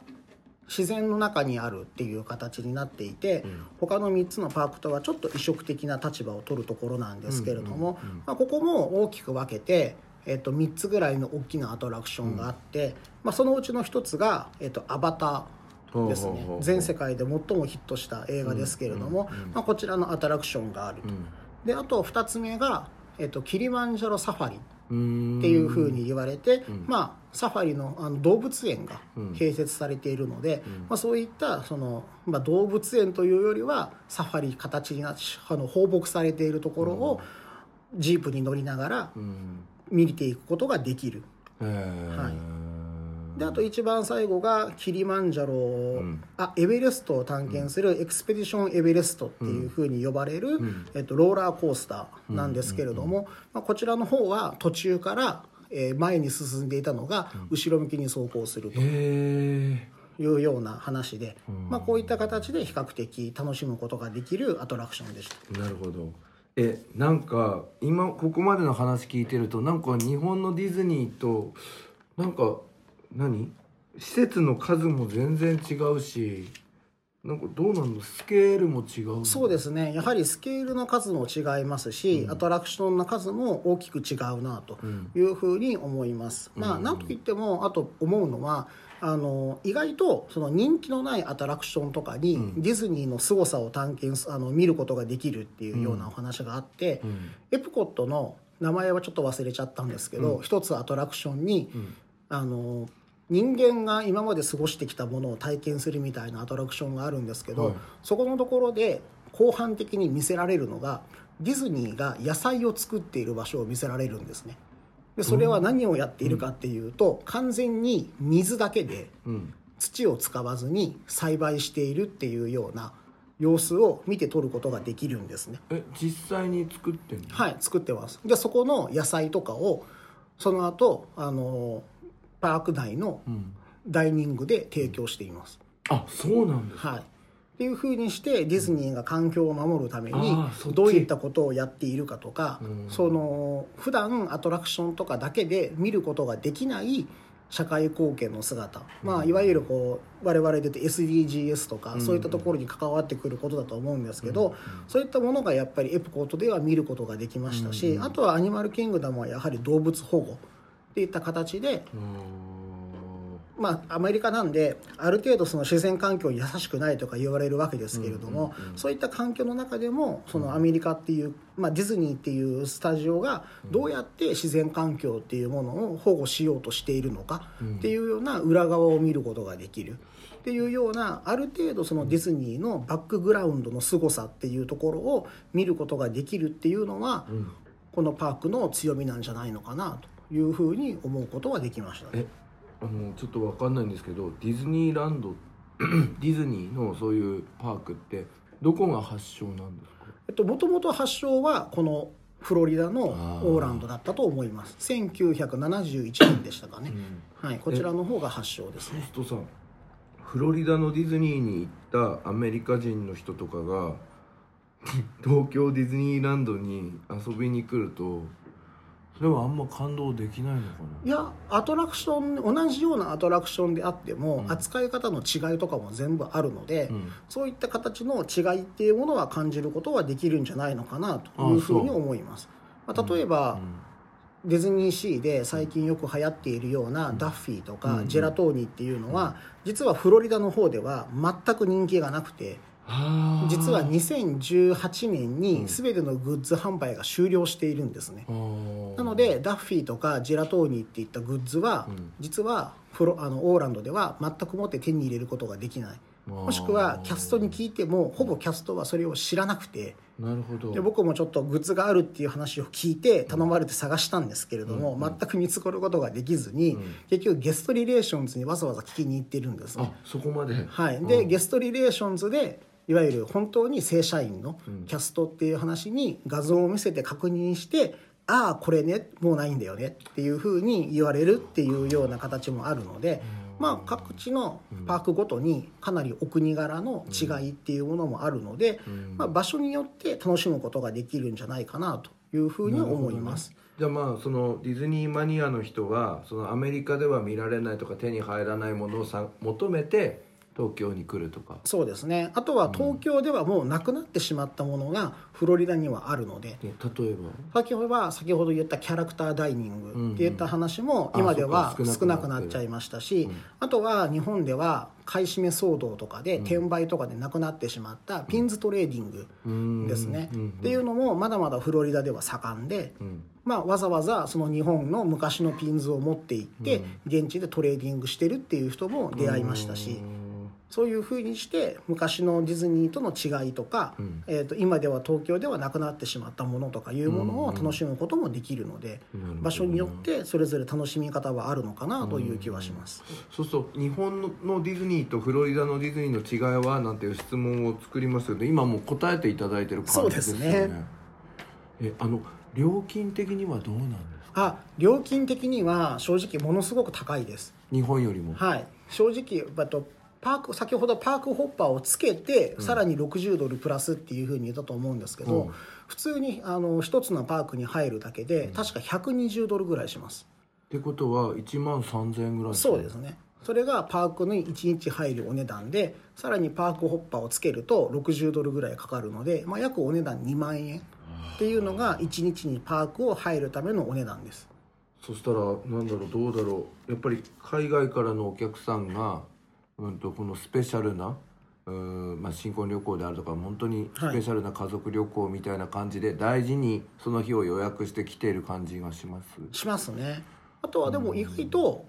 Speaker 3: 自然の中にあるっていう形になっていて、他の3つのパークとはちょっと異色的な立場を取るところなんですけれども、まあ、ここも大きく分けて、えっと、3つぐらいの大きなアトラクションがあって、まあ、そのうちの1つが、えっと、アバターですね。全世界で最もヒットした映画ですけれども、まあ、こちらのアトラクションがあると、であと2つ目が、えっと、キリマンジャロサファリっていうふうに言われて、まあ、サファリのあの動物園が併設されているので、まあ、そういったその、まあ、動物園というよりはサファリ形になあの放牧されているところをジープに乗りながら
Speaker 2: うん。
Speaker 3: 見ていくことができる。はいであと一番最後がキリマンジャロ、あエベレストを探検するエクスペディションエベレストっていうふうに呼ばれる、えっと、ローラーコースターなんですけれども、まあ、こちらの方は途中から、えー前に進んでいたのが後ろ向きに走行するというような話で、まあ、こういった形で比較的楽しむことができるアトラクションでした。
Speaker 2: なるほど。えなんか今ここまでの話聞いてるとなんか日本のディズニーとなんか何？施設の数も全然違うしなんかどうなんの？スケールも違う
Speaker 3: そうですね。やはりスケールの数も違いますし、アトラクションの数も大きく違うなというふうに思います、まあなんといってもあと思うのはあの意外とその人気のないアトラクションとかに、ディズニーの凄さを探検すあの見ることができるっていうようなお話があって、エプコットの名前はちょっと忘れちゃったんですけど、一つアトラクションに、あの人間が今まで過ごしてきたものを体験するみたいなアトラクションがあるんですけど、
Speaker 2: はい。
Speaker 3: そこのところで後半的に見せられるのがディズニーが野菜を作っている場所を見せられるんですね。でそれは何をやっているかっていうと、完全に水だけで
Speaker 2: うん。
Speaker 3: 土を使わずに栽培しているっていうような様子を見て取ることができるんですね。
Speaker 2: え実際に作ってんの？
Speaker 3: はい作ってます。でそこの野菜とかをその後あのパーク内の
Speaker 2: うん。
Speaker 3: ダイニングで提供しています、
Speaker 2: あそうなんです
Speaker 3: はい。っていうふうにしてディズニーが環境を守るためにどういったことをやっているかとか
Speaker 2: うん。
Speaker 3: その普段アトラクションとかだけで見ることができない社会貢献の姿、まあ、いわゆるこう我々で言うと SDGs とかそういったところに関わってくることだと思うんですけどそういったものがやっぱりエプコートでは見ることができましたしあとはアニマルキングダムはやはり動物保護っていった形でまあ、アメリカなんである程度その自然環境に優しくないとか言われるわけですけれども、そういった環境の中でもそのアメリカっていう、まあ、ディズニーっていうスタジオがどうやって自然環境っていうものを保護しようとしているのかっていうような裏側を見ることができる。っていうようなある程度そのディズニーのバックグラウンドの凄さっていうところを見ることができるっていうのは、このパークの強みなんじゃないのかなというふうに思うことができました。ね。
Speaker 2: えあのちょっとわかんないんですけどディズニーランド ディズニーのそういうパークってどこが発祥なんですか？
Speaker 3: えっと、もともと発祥はこのフロリダのオーランドだったと思います。1971年でしたかね、はい、こちらの方が発祥ですね。
Speaker 2: そうするとさフロリダのディズニーに行ったアメリカ人の人とかが 東京ディズニーランドに遊びに来るとそれはあんま感動できないのか
Speaker 3: いやアトラクション同じようなアトラクションであっても、扱い方の違いとかも全部あるので、
Speaker 2: ん。
Speaker 3: そういった形の違いっていうものは感じることはできるんじゃないのかなというふうに思います、まあ、例えば、ディズニーシーで最近よく流行っているようなダッフィーとかジェラトーニっていうのは実はフロリダの方では全く人気がなくて
Speaker 2: な
Speaker 3: 実は2018年に全てのグッズ販売が終了しているんですね。なのでダッフィーとかジェラトーニっていったグッズは実はフロあのオーランドでは全くもって手に入れることができない。もしくはキャストに聞いてもほぼキャストはそれを知らなくて。
Speaker 2: なるほど。
Speaker 3: で僕もちょっとグッズがあるっていう話を聞いて頼まれて探したんですけれども、全く見つかることができずに、結局ゲストリレーションズにわざわざ聞きに行ってるんですね。
Speaker 2: あそこまで。
Speaker 3: はい、で、ゲストリレーションズでいわゆる本当に正社員のキャストっていう話に画像を見せて確認して、ああこれねもうないんだよねっていうふうに言われるっていうような形もあるので、まあ、各地のパークごとにかなりお国柄の違いっていうものもあるので、まあ、場所によって楽しむことができるんじゃないかなというふうに思います。
Speaker 2: じゃあまあそのディズニーマニアの人はそのアメリカでは見られないとか手に入らないものをさ求めて東京に来るとか。
Speaker 3: そうですね。あとは東京ではもうなくなってしまったものがフロリダにはあるので
Speaker 2: ね例えば？
Speaker 3: 先ほどは先ほど言ったキャラクターダイニングっていった話も今では少なくなっちゃいましたしあとは日本では買い占め騒動とかで転売とかでなくなってしまったピンズトレーディングですね。っていうのもまだまだフロリダでは盛んでまあわざわざその日本の昔のピンズを持って行って現地でトレーディングしてるっていう人も出会いましたし。そういうふうにして昔のディズニーとの違いとか、えー、と今では東京ではなくなってしまったものとかいうものを楽しむこともできるので、場所によってそれぞれ楽しみ方はあるのかなという気はします。
Speaker 2: そうすると日本のディズニーとフロリダのディズニーの違いはなんていう質問を作りますけど今もう答えていただいてる感じですよね。
Speaker 3: そうですね。
Speaker 2: えあの料金的にはどうなんですか？
Speaker 3: あ料金的には正直ものすごく高いです。
Speaker 2: 日本よりも。
Speaker 3: はい、正直あとパーク先ほどパークホッパーをつけて、さらに60ドルプラスっていうふうに言ったと思うんですけど、普通にあの一つのパークに入るだけで確か120ドルぐらいします。
Speaker 2: ってことは1万3000円ぐらい
Speaker 3: そうですね。それがパークに1日入るお値段でさらにパークホッパーをつけると60ドルぐらいかかるので、まあ、約お値段2万円っていうのが1日にパークを入るためのお値段です。
Speaker 2: そしたらなんだろうどうだろう。やっぱり海外からのお客さんが、うん、とこのスペシャルなうーんまあ、新婚旅行であるとか本当にスペシャルな家族旅行みたいな感じで大事にその日を予約して来ている感じがします。
Speaker 3: しますね。あとはでも意外と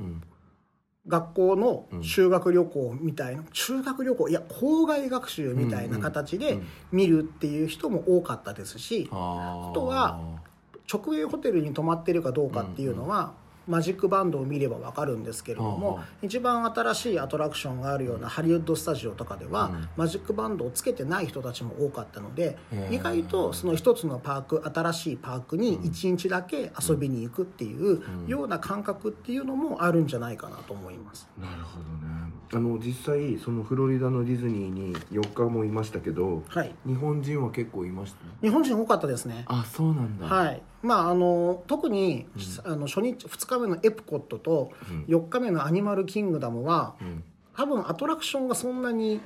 Speaker 3: 学校の修学旅行みたいな修学旅行いや校外学習みたいな形で見るっていう人も多かったですし
Speaker 2: あ
Speaker 3: あとは直営ホテルに泊まってるかどうかっていうのは、マジックバンドを見れば分かるんですけれども、一番新しいアトラクションがあるようなハリウッドスタジオとかでは、マジックバンドをつけてない人たちも多かったので、意外とその一つのパーク新しいパークに1日だけ遊びに行くっていうような感覚っていうのもあるんじゃないかなと思います。
Speaker 2: なるほどね。あの実際そのフロリダのディズニーに4日もいましたけど
Speaker 3: はい、
Speaker 2: 日本人は結構いました？
Speaker 3: 日本人多かったですね。
Speaker 2: あそうなんだ。
Speaker 3: はい。まあ、あの特に、あの初日2日目のエプコットと4日目のアニマルキングダムは、多分アトラクションがそんなに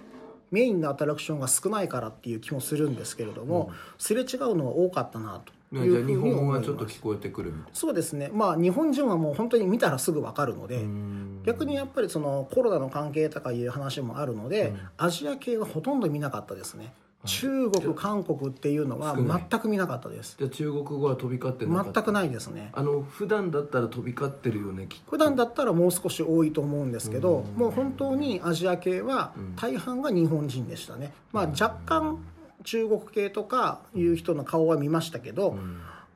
Speaker 3: メインのアトラクションが少ないからっていう気もするんですけれども、すれ違うのは多かったなと
Speaker 2: ね
Speaker 3: いうふうに
Speaker 2: じゃあ日本語がちょっと聞こえてくる
Speaker 3: そうですね。まあ日本人はもう本当に見たらすぐ分かるので逆にやっぱりそのコロナの関係とかいう話もあるので、アジア系はほとんど見なかったですね中国韓国っていうのは全く見なかったです。
Speaker 2: じゃあ中国語は飛び交って
Speaker 3: 全くないですね。
Speaker 2: あの普段だったら飛び交ってるよねきっと。
Speaker 3: 普段だったらもう少し多いと思うんですけど、もう本当にアジア系は大半が日本人でしたね、まあ、若干中国系とかいう人の顔は見ましたけど、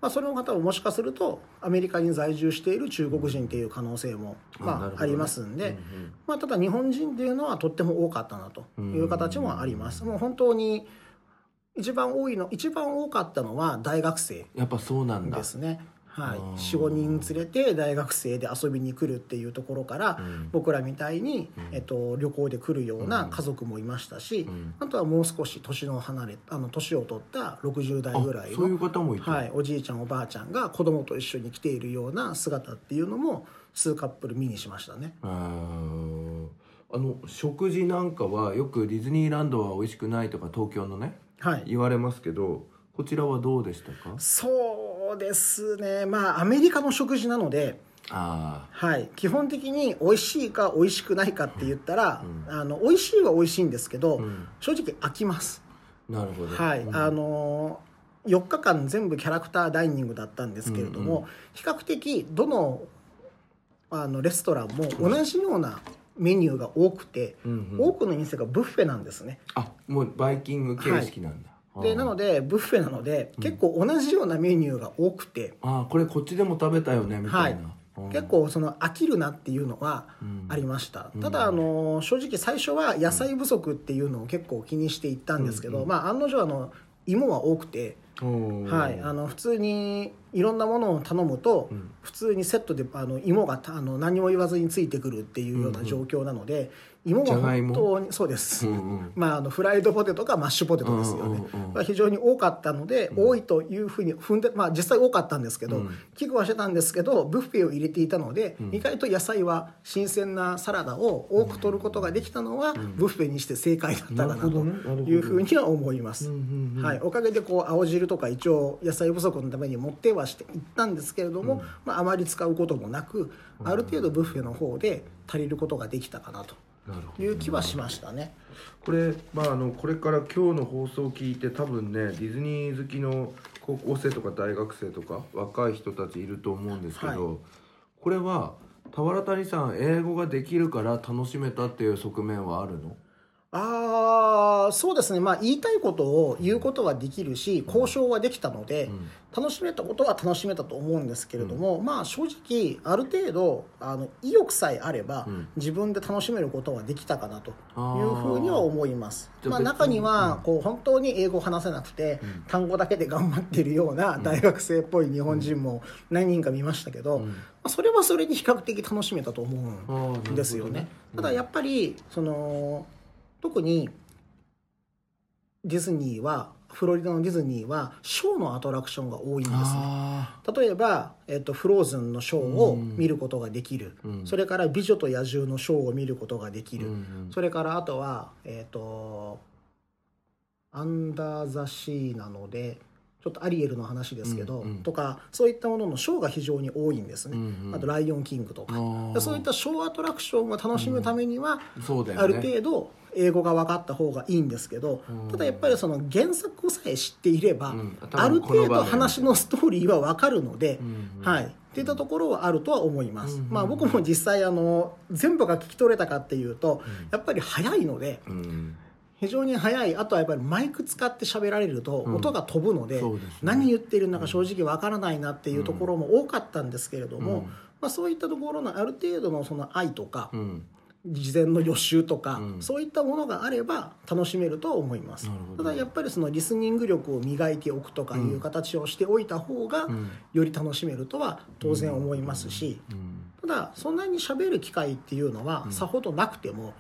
Speaker 3: まあ、その方はもしかするとアメリカに在住している中国人っていう可能性も、まあ、
Speaker 2: あ
Speaker 3: りますんで、まあ、ただ日本人っていうのはとっても多かったなという形もあります、もう本当に一番多いの一番多かったのは大学生
Speaker 2: やっぱそうなんだ。
Speaker 3: ですね。はい、45人連れて大学生で遊びに来るっていうところから、僕らみたいに、えっと、旅行で来るような家族もいましたし、あとはもう少し年の離れあの年を取った60代ぐらい
Speaker 2: そういう
Speaker 3: の、
Speaker 2: 方もいた、
Speaker 3: はい、おじいちゃんおばあちゃんが子供と一緒に来ているような姿っていうのも数カップル見にしましたね。
Speaker 2: あの食事なんかはよくディズニーランドは美味しくないとか東京のね
Speaker 3: はい
Speaker 2: 言われますけどこちらはどうでしたか？
Speaker 3: そうですね。まあアメリカの食事なので
Speaker 2: あ
Speaker 3: はい、基本的に美味しいか美味しくないかって言ったら、あの美味しいは美味しいんですけど、正直飽きます、
Speaker 2: あなるほど。
Speaker 3: はい。あの4日間全部キャラクターダイニングだったんですけれども、比較的どのあのレストランも同じようなメニューが多くて、多くの店がブッフェなんですね。
Speaker 2: あもうバイキング形式なんだ、
Speaker 3: でなのでブッフェなので結構同じようなメニューが多くて、
Speaker 2: ああこれこっちでも食べたよねみたいな、うん。
Speaker 3: 結構その飽きるなっていうのはありました、ただあの正直最初は野菜不足っていうのを結構気にしていったんですけど、まあ案の定あの芋は多くて、はい、あの普通にいろんなものを頼むと、
Speaker 2: うん。
Speaker 3: 普通にセットであの芋があの何も言わずについてくるっていうような状況なので、芋が
Speaker 2: じゃがいも？
Speaker 3: 本当にそうです、
Speaker 2: うんうん。
Speaker 3: まあ、あのフライドポテトかマッシュポテトですよね、
Speaker 2: うんうん
Speaker 3: 非常に多かったので、多いというふうに踏んで、まあ、実際多かったんですけど、
Speaker 2: うん。
Speaker 3: 危惧はしてたんですけどブッフェを入れていたので、
Speaker 2: ん。
Speaker 3: 意外と野菜は新鮮なサラダを多く取ることができたのは、ブッフェにして正解だったかなというふうには思います。
Speaker 2: うんうんうん
Speaker 3: はい、おかげでこう青汁とか一応野菜不足のために持ってはしていったんですけれども、まあ、あまり使うこともなくある程度ブッフェの方で足りることができたかなという気はしましたね。
Speaker 2: これ、まあ、あのこれから今日の放送を聞いて多分ねディズニー好きの高校生とか大学生とか若い人たちいると思うんですけど、
Speaker 3: はい。
Speaker 2: これは俵谷さん英語ができるから楽しめたっていう側面はあるの？
Speaker 3: あーそうですね、まあ、言いたいことを言うことはできるし交渉はできたので、
Speaker 2: ん。
Speaker 3: 楽しめたことは楽しめたと思うんですけれども、まあ正直ある程度あの意欲さえあれば、
Speaker 2: うん。
Speaker 3: 自分で楽しめることはできたかなというふうには思います。まあ、
Speaker 2: じゃあ
Speaker 3: 中にはこう本当に英語を話せなくて、単語だけで頑張ってるような大学生っぽい日本人も何人か見ましたけど、
Speaker 2: ん。
Speaker 3: まあ、それはそれに比較的楽しめたと思うんですよね。
Speaker 2: ね。
Speaker 3: ただやっぱりその特にディズニーはフロリダのディズニーはショーのアトラクションが多いんですね。
Speaker 2: あ
Speaker 3: 例えば、えっと、フローズンのショーを見ることができる、
Speaker 2: うん。
Speaker 3: それから「美女と野獣」のショーを見ることができる、
Speaker 2: うんうん。
Speaker 3: それからあとはえっ、と「アンダー・ザ・シー」なのでちょっとアリエルの話ですけど、
Speaker 2: うんうん。
Speaker 3: とかそういったもののショーが非常に多いんですね、
Speaker 2: うんうん。
Speaker 3: あと「ライオン・キング」とか。そういったショーアトラクションを楽しむためには、
Speaker 2: そうだよね。
Speaker 3: ある程度英語が分かった方がいいんですけど、
Speaker 2: うん。
Speaker 3: ただやっぱりその原作さえ知っていれば、
Speaker 2: うん。
Speaker 3: ある程度話のストーリーは分かるので、
Speaker 2: うんうん。
Speaker 3: はい。っていったところはあるとは思います、
Speaker 2: うんうん。
Speaker 3: まあ僕も実際あの全部が聞き取れたかっていうと、やっぱり早いので
Speaker 2: うん。
Speaker 3: 非常に早い。あとはやっぱりマイク使って喋られると
Speaker 2: うん。
Speaker 3: 音が飛ぶので,、
Speaker 2: そうですね。
Speaker 3: 何言ってるのか正直わからないなっていうところも多かったんですけれども、
Speaker 2: うん。
Speaker 3: まあ、そういったところのある程度のその愛とか、
Speaker 2: うん
Speaker 3: 事前の予習とか、
Speaker 2: うん。
Speaker 3: そういったものがあれば楽しめるとは思います。ただやっぱりそのリスニング力を磨いておくとかいう形をしておいた方が、
Speaker 2: ん。
Speaker 3: より楽しめるとは当然思いますし、
Speaker 2: うん。
Speaker 3: ただそんなに喋る機会っていうのはさほどなくても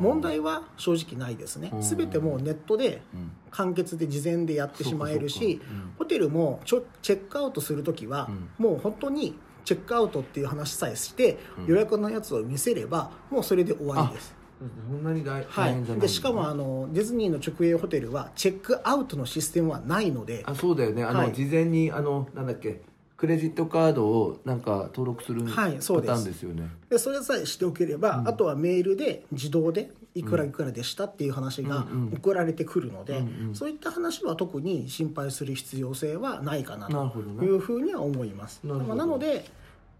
Speaker 3: 問題は正直ないですね。
Speaker 2: うん。
Speaker 3: 全てもうネットで
Speaker 2: うん。
Speaker 3: 完結で事前でやってしまえるしホテルもちょチェックアウトする時はもう本当にチェックアウトっていう話さえして予約のやつを見せればもうそれで終わりです。
Speaker 2: そんなに大変じゃない、
Speaker 3: でしかもあのディズニーの直営ホテルはチェックアウトのシステムはないので
Speaker 2: あそうだよね。あの、
Speaker 3: はい。
Speaker 2: 事前にあのなんだっけクレジットカードをなんか登録するパターンですよね、
Speaker 3: でそれさえしておければ、あとはメールで自動でいくらいくらでしたっていう話が送られてくるので、そういった話は特に心配する必要性はないかなというふうには思います。
Speaker 2: なるほど。
Speaker 3: まあなので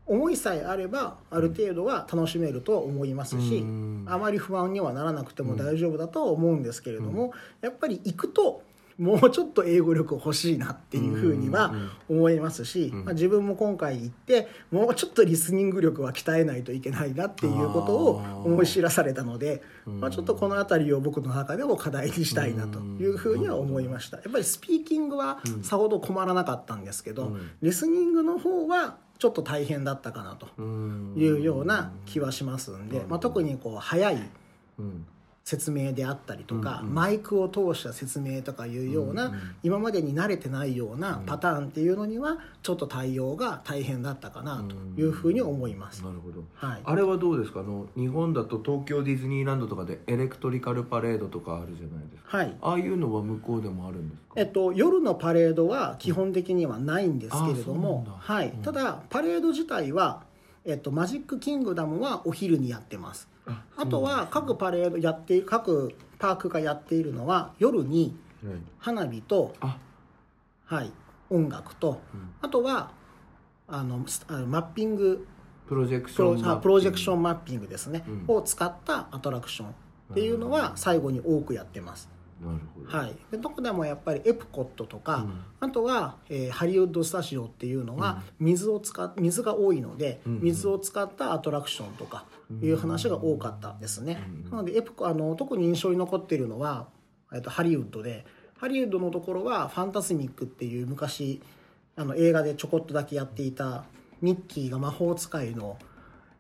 Speaker 3: 思いさえあればある程度は楽しめると思いますし、
Speaker 2: うん。
Speaker 3: あまり不安にはならなくても大丈夫だとは思うんですけれども、やっぱり行くともうちょっと英語力欲しいなっていうふうには思いますし、まあ、自分も今回行ってもうちょっとリスニング力は鍛えないといけないなっていうことを思い知らされたので、まあ、ちょっとこの辺りを僕の中でも課題にしたいなというふうには思いました。やっぱりスピーキングはさほど困らなかったんですけど、リスニングの方はちょっと大変だったかなと
Speaker 2: うん
Speaker 3: いうような気はしますんで、まあ、特にこう早い
Speaker 2: うん
Speaker 3: 説明であったりとか、マイクを通した説明とかいうような、今までに慣れてないようなパターンっていうのにはちょっと対応が大変だったかなというふうに思います。
Speaker 2: なるほど。
Speaker 3: はい。
Speaker 2: あれはどうですか？あの日本だと東京ディズニーランドとかでエレクトリカルパレードとかあるじゃないですか。
Speaker 3: はい。
Speaker 2: ああいうのは向こうでもあるんですか？
Speaker 3: えっと、夜のパレードは基本的にはないんですけれども、
Speaker 2: うなんだ。
Speaker 3: はい、ただパレード自体は、えっと、マジックキングダムはお昼にやってます
Speaker 2: あ
Speaker 3: あとは各パレードやって各パークがやっているのは夜に
Speaker 2: はい。
Speaker 3: 花火と、
Speaker 2: あ。
Speaker 3: はい、音楽と、あとはあのマッピング
Speaker 2: プロジェクシ
Speaker 3: プロ
Speaker 2: ョン
Speaker 3: あプロジェクショ
Speaker 2: ン
Speaker 3: ンマッピングですね、
Speaker 2: うん。
Speaker 3: を使ったアトラクションっていうのは最後に多くやってます。
Speaker 2: なるほど。
Speaker 3: はい、でどこでもやっぱりエプコットとか、あとは、えーハリウッドスタジオっていうのは水を使っ水が多いので、水を使ったアトラクションとかいう話が多かったですね、なのでエプコあの特に印象に残っているのは、えっとハリウッドでハリウッドのところはファンタスミックっていう昔あの映画でちょこっとだけやっていたミッキーが魔法使いの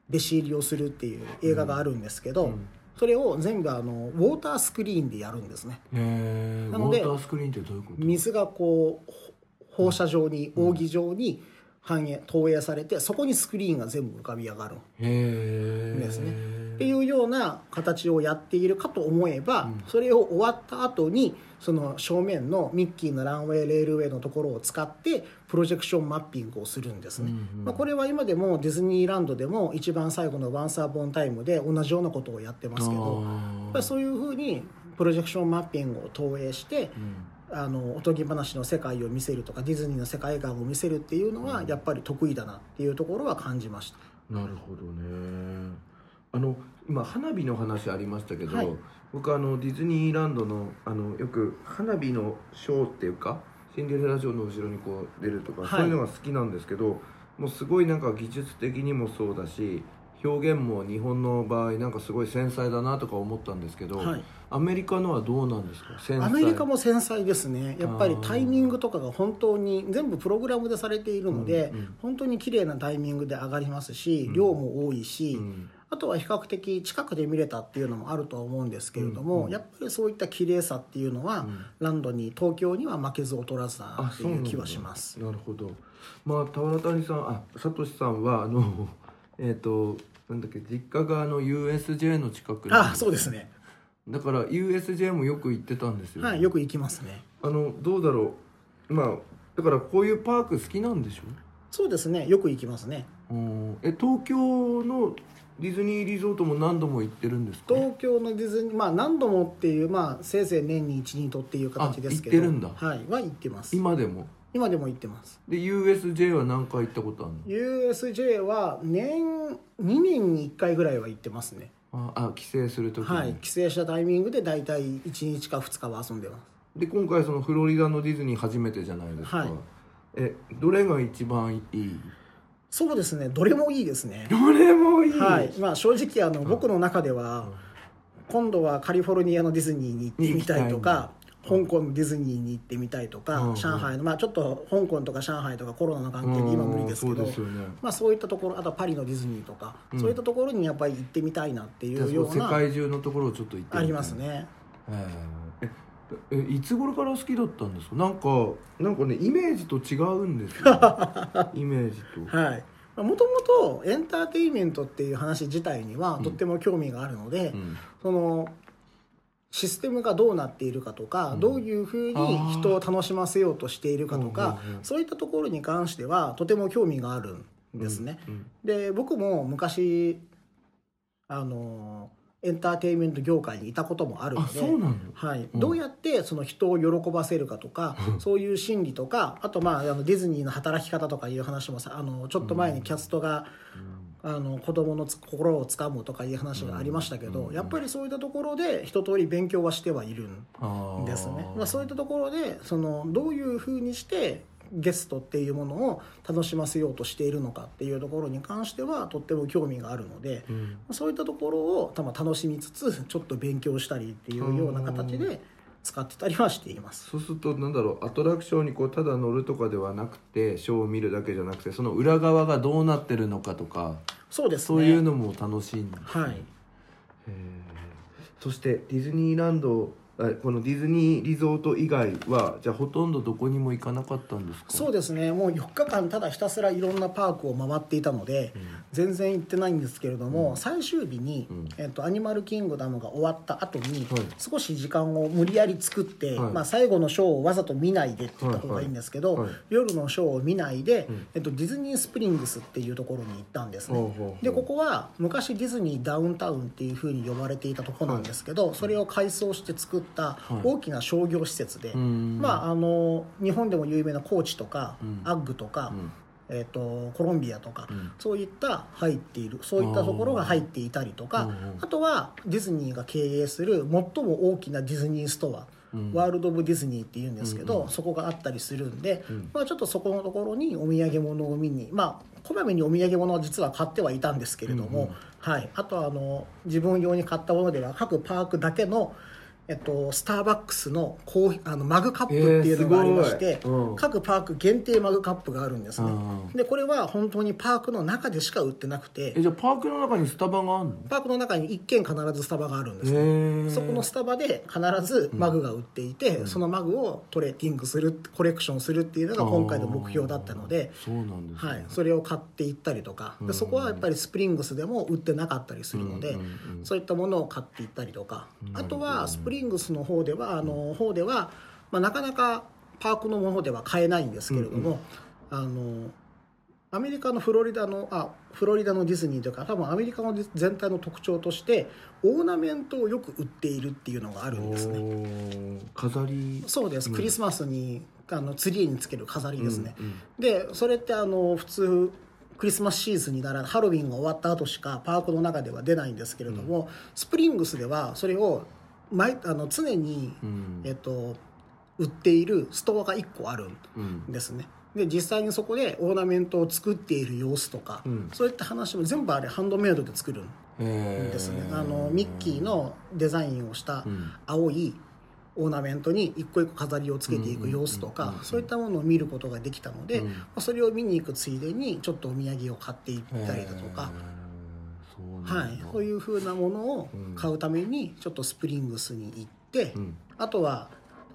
Speaker 3: 弟子入りをするっていう映画があるんですけど、それを全部あのウォータースクリーンでやるんですね。なので
Speaker 2: ータースクリーンってどういうこと？
Speaker 3: 水がこうほ放射状に扇状に反映投影されてそこにスクリーンが全部浮かび上がる
Speaker 2: へえ
Speaker 3: ですね。っていうような形をやっているかと思えば、それを終わった後にその正面のミッキーのランウェイレールウェイのところを使ってプロジェクションマッピングをするんですね、まあ、これは今でもディズニーランドでも一番最後の「ワンサーボンタイム」で同じようなことをやってますけどやっぱりそういうふうにプロジェクションマッピングを投影して、あのおとぎ話の世界を見せるとかディズニーの世界観を見せるっていうのはやっぱり得意だなっていうところは感じました。
Speaker 2: なるほどね。あの今花火の話ありましたけど、
Speaker 3: はい。
Speaker 2: 僕あのディズニーランドのあのよく花火のショーっていうかシンデレラ城の後ろにこう出るとか、
Speaker 3: はい。
Speaker 2: そういうのが好きなんですけどもうすごいなんか技術的にもそうだし表現も日本の場合なんかすごい繊細だなとか思ったんですけど、
Speaker 3: はい。
Speaker 2: アメリカのはどうなんですか？繊細。
Speaker 3: アメリカも繊細ですね。やっぱりタイミングとかが本当に全部プログラムでされているので、
Speaker 2: うんうん。
Speaker 3: 本当に綺麗なタイミングで上がりますし、量も多いし、
Speaker 2: ん。
Speaker 3: あとは比較的近くで見れたっていうのもあるとは思うんですけれども、やっぱりそういった綺麗さっていうのは、ランドに東京には負けず劣らずだなっていう気はします。
Speaker 2: なるほど。まあ田原谷さんあサトシさんはあのえっ、となんだっけ実家があの USJ の近くに。
Speaker 3: あそうですね。
Speaker 2: だから USJ もよく行ってたんですよ、
Speaker 3: はいよく行きますね。
Speaker 2: あのどうだろう。まあだからこういうパーク好きなんでしょ？
Speaker 3: そうですね。よく行きますね。
Speaker 2: うん。え東京のディズニーリゾートも何度も行ってるんですか？
Speaker 3: 東京のディズニーまあ何度もっていうまあせいぜい年に12とっていう形ですけど。
Speaker 2: あ行ってるんだ。
Speaker 3: はいは行ってます。
Speaker 2: 今でも？
Speaker 3: 今でも行ってます。
Speaker 2: で USJ は何回行ったことあるの
Speaker 3: ？USJ は年2年に1回ぐらいは行ってますね。
Speaker 2: ああ帰省するときに、
Speaker 3: はい。帰省したタイミングで大体1日か2日は遊んでます。
Speaker 2: で今回そのフロリダのディズニー初めてじゃないですか、
Speaker 3: はい。
Speaker 2: えどれが一番いい？
Speaker 3: そうですね。どれもいいですね。
Speaker 2: どれもいい、
Speaker 3: はい。まあ正直あの僕の中では今度はカリフォルニアのディズニーに行ってみたいとか香港のディズニーに行ってみたいとか、
Speaker 2: うん
Speaker 3: 上海のまあちょっと香港とか上海とかコロナの関係で今無理ですけど
Speaker 2: うんそね。
Speaker 3: まあ、そういったところあとはパリのディズニーとか、
Speaker 2: うん。
Speaker 3: そういったところにやっぱり行ってみたいなっていうような
Speaker 2: 世界中のところをちょっと行ってみたい
Speaker 3: ありますね。
Speaker 2: えーえ。えいつ頃から好きだったんですか？なんかなんかねイメージと違うんですよ イメージと。
Speaker 3: はい。もともとエンターテインメントっていう話自体にはとっても興味があるので、
Speaker 2: うん。
Speaker 3: そのシステムがどうなっているかとか、どういうふうに人を楽しませようとしているかとか、
Speaker 2: うんうんうん
Speaker 3: そういったところに関してはとても興味があるんですね。
Speaker 2: うん
Speaker 3: で僕も昔あのエンターテインメント業界にいたこともあるのではい。
Speaker 2: うん。
Speaker 3: どうやってその人を喜ばせるかとか、そういう心理とかあとまああのディズニーの働き方とかいう話もさあのちょっと前にキャストが、あの子供のつ心をつかむとかいう話がありましたけど、やっぱりそういったところで一通り勉強はしてはいるんですね、まあ、そういったところでそのどういうふうにしてゲストっていうものを楽しませようとしているのかっていうところに関してはとっても興味があるので、
Speaker 2: うん。
Speaker 3: そういったところを多分楽しみつつちょっと勉強したりっていうような形で使ってたりはしています。
Speaker 2: そうするとなんだろうアトラクションにこうただ乗るとかではなくてショーを見るだけじゃなくてその裏側がどうなってるのかとか
Speaker 3: そうですね。
Speaker 2: そういうのも楽しいんですね。
Speaker 3: はい。
Speaker 2: そしてディズニーランドあこのディズニーリゾート以外はじゃあほとんどどこにも行かなかったんですか？
Speaker 3: そうですね。もう4日間ただひたすらいろんなパークを回っていたので、全然行ってないんですけれども、最終日に、
Speaker 2: ん。
Speaker 3: えっと「アニマルキングダム」が終わった後に、
Speaker 2: はい。
Speaker 3: 少し時間を無理やり作って、
Speaker 2: はい。
Speaker 3: まあ、最後のショーをわざと見ないでって言った方がいいんですけど、
Speaker 2: はい。はい
Speaker 3: 夜のショーを見ないで、えっと、ディズニースプリングスっていうところに行ったんですね。でここは昔ディズニーダウンタウンっていうふうに呼ばれていたところなんですけど、それを改装して作った大きな商業施設で、
Speaker 2: ん。
Speaker 3: まあ、あの日本でも有名なコーチとか、
Speaker 2: ん。
Speaker 3: アッグとか、
Speaker 2: ん。
Speaker 3: えー、とコロンビアとか、
Speaker 2: ん。
Speaker 3: そういった入っているそういったところが入っていたりとか
Speaker 2: うんうん。
Speaker 3: あとはディズニーが経営する最も大きなディズニーストア、ワールド・オブ・ディズニーっていうんですけど、そこがあったりするんで、まあ、ちょっとそこのところにお土産物を見にまあこまめにお土産物は実は買ってはいたんですけれども、はい、あとはあの自分用に買ったものでは各パークだけのえっと、スターバックスのコーヒーあのマグカップっていうのがありまして、
Speaker 2: えーうん。
Speaker 3: 各パーク限定マグカップがあるんですね。
Speaker 2: うん
Speaker 3: でこれは本当にパークの中でしか売ってなくて
Speaker 2: えじゃあパークの中にスタバがあるの？
Speaker 3: パークの中に1軒必ずスタバがあるんです
Speaker 2: へ
Speaker 3: ね
Speaker 2: え
Speaker 3: そこのスタバで必ずマグが売っていて、そのマグをトレーディングするコレクションするっていうのが今回の目標だったので
Speaker 2: そうなんですね。
Speaker 3: はい、それを買っていったりとか。でそこはやっぱりスプリングスでも売ってなかったりするので、
Speaker 2: うんうん
Speaker 3: そういったものを買っていったりとか、あとはスプリングスの方ではあの方では、まあ、なかなかパークのものでは買えないんですけれども、あのアメリカのフロリダのあフロリダのディズニーというか多分アメリカの全体の特徴としてオーナメントをよく売っているっていうのがあるんですね。
Speaker 2: 飾り。
Speaker 3: そうです、クリスマスにあのツリーにつける飾りですね、
Speaker 2: うんうん。
Speaker 3: でそれってあの普通クリスマスシーズンにならハロウィンが終わった後しかパークの中では出ないんですけれども、スプリングスではそれを毎あの常に、
Speaker 2: うん。
Speaker 3: えっと、売っているストアが1個ある
Speaker 2: うん。
Speaker 3: んですね。で実際にそこでオーナメントを作っている様子とか、
Speaker 2: うん。
Speaker 3: そういった話も全部あれハンドメイドで作るんですね。あのミッキーのデザインをした
Speaker 2: うん。
Speaker 3: 青いオーナメントに一個一個飾りをつけていく様子とかそういったものを見ることができたので、
Speaker 2: うん。
Speaker 3: まあそれを見に行くついでにちょっとお土産を買っていったりだとか、はい、そういうふうなものを
Speaker 2: うん。
Speaker 3: 買うためにちょっとスプリングスに行って、
Speaker 2: うん。
Speaker 3: あとは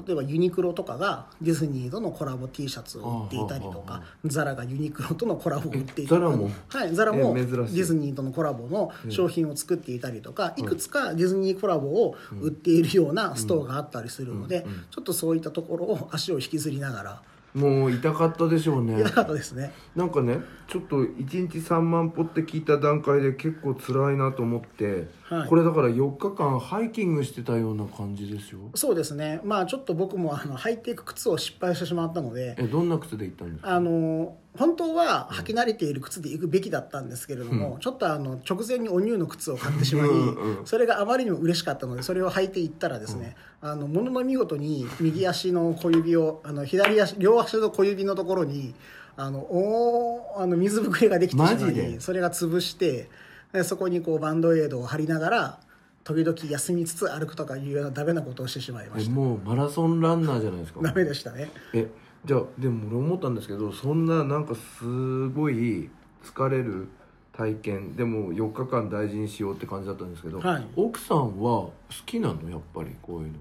Speaker 3: 例えばユニクロとかがディズニーとのコラボ T シャツを売っていたりとかザラがユニクロとのコラボを売ってい
Speaker 2: えザラも？
Speaker 3: はい、ザラもディズニーとのコラボの商品を作っていたりとか、いくつかディズニーコラボを売っているようなストアがあったりするので、ちょっとそういったところを足を引きずりながら
Speaker 2: もう痛かったでしょうね
Speaker 3: やりたかったですね。
Speaker 2: なんかねちょっと1日3万歩って聞いた段階で結構辛いなと思って、
Speaker 3: はい。
Speaker 2: これだから4日間ハイキングしてたような感じですよ。
Speaker 3: そうですね。まあちょっと僕もあの履いていく靴を失敗してしまったので、
Speaker 2: えどんな靴で行ったんですか？
Speaker 3: あの本当は履き慣れている靴で行くべきだったんですけれども、ちょっとあの直前にお乳の靴を買ってしまい
Speaker 2: うんうん
Speaker 3: それがあまりにも嬉しかったのでそれを履いていったらですね、あのものの見事に右足の小指をあの左足両足の小指のところにあのおーあの水ぶくれができてしまいそれが潰してでそこにこうバンドエイドを貼りながら時々休みつつ歩くとかいうようなダメなことをしてしまいました。
Speaker 2: えもうマラソンランナーじゃないですか。
Speaker 3: ダメでしたね。
Speaker 2: えじゃあでも俺思ったんですけどそんななんかすごい疲れる体験でも4日間大事にしようって感じだったんですけど、
Speaker 3: はい。
Speaker 2: 奥さんは好きなのやっぱりこういうの。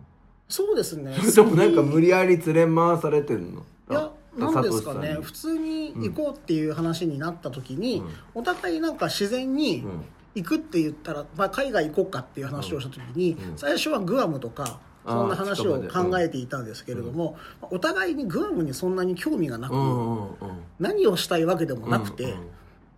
Speaker 3: そうですね。
Speaker 2: それともなんか無理やり連れ回されてるの？
Speaker 3: なんですかね普通に行こうっていう話になった時に、
Speaker 2: うん。
Speaker 3: お互いなんか自然に
Speaker 2: うん。
Speaker 3: 行くって言ったら、まあ、海外行こうかっていう話をした時に、
Speaker 2: うん。
Speaker 3: 最初はグアムとかそんな話を考えていたんですけれども、お互いにグアムにそんなに興味がなく、何をしたいわけでもなくて、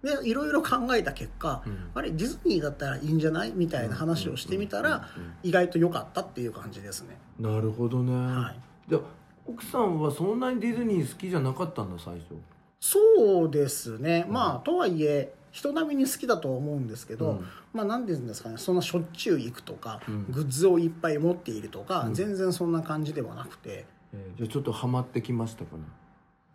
Speaker 3: でいろいろ考えた結果、
Speaker 2: うん。
Speaker 3: あれディズニーだったらいいんじゃないみたいな話をしてみたら、意外と良かったっていう感じですね。
Speaker 2: なるほどね、
Speaker 3: はい。
Speaker 2: じゃあ奥さんはそんなにディズニー好きじゃなかったんだ最初。
Speaker 3: そうですね、まあとはいえ人並みに好きだとは思うんですけど、
Speaker 2: うん。
Speaker 3: まあ何て言うんですかね。そんなしょっちゅう行くとか、
Speaker 2: うん。
Speaker 3: グッズをいっぱい持っているとか、
Speaker 2: うん。
Speaker 3: 全然そんな感じではなくて。
Speaker 2: えーじゃあちょっとハマってきましたかね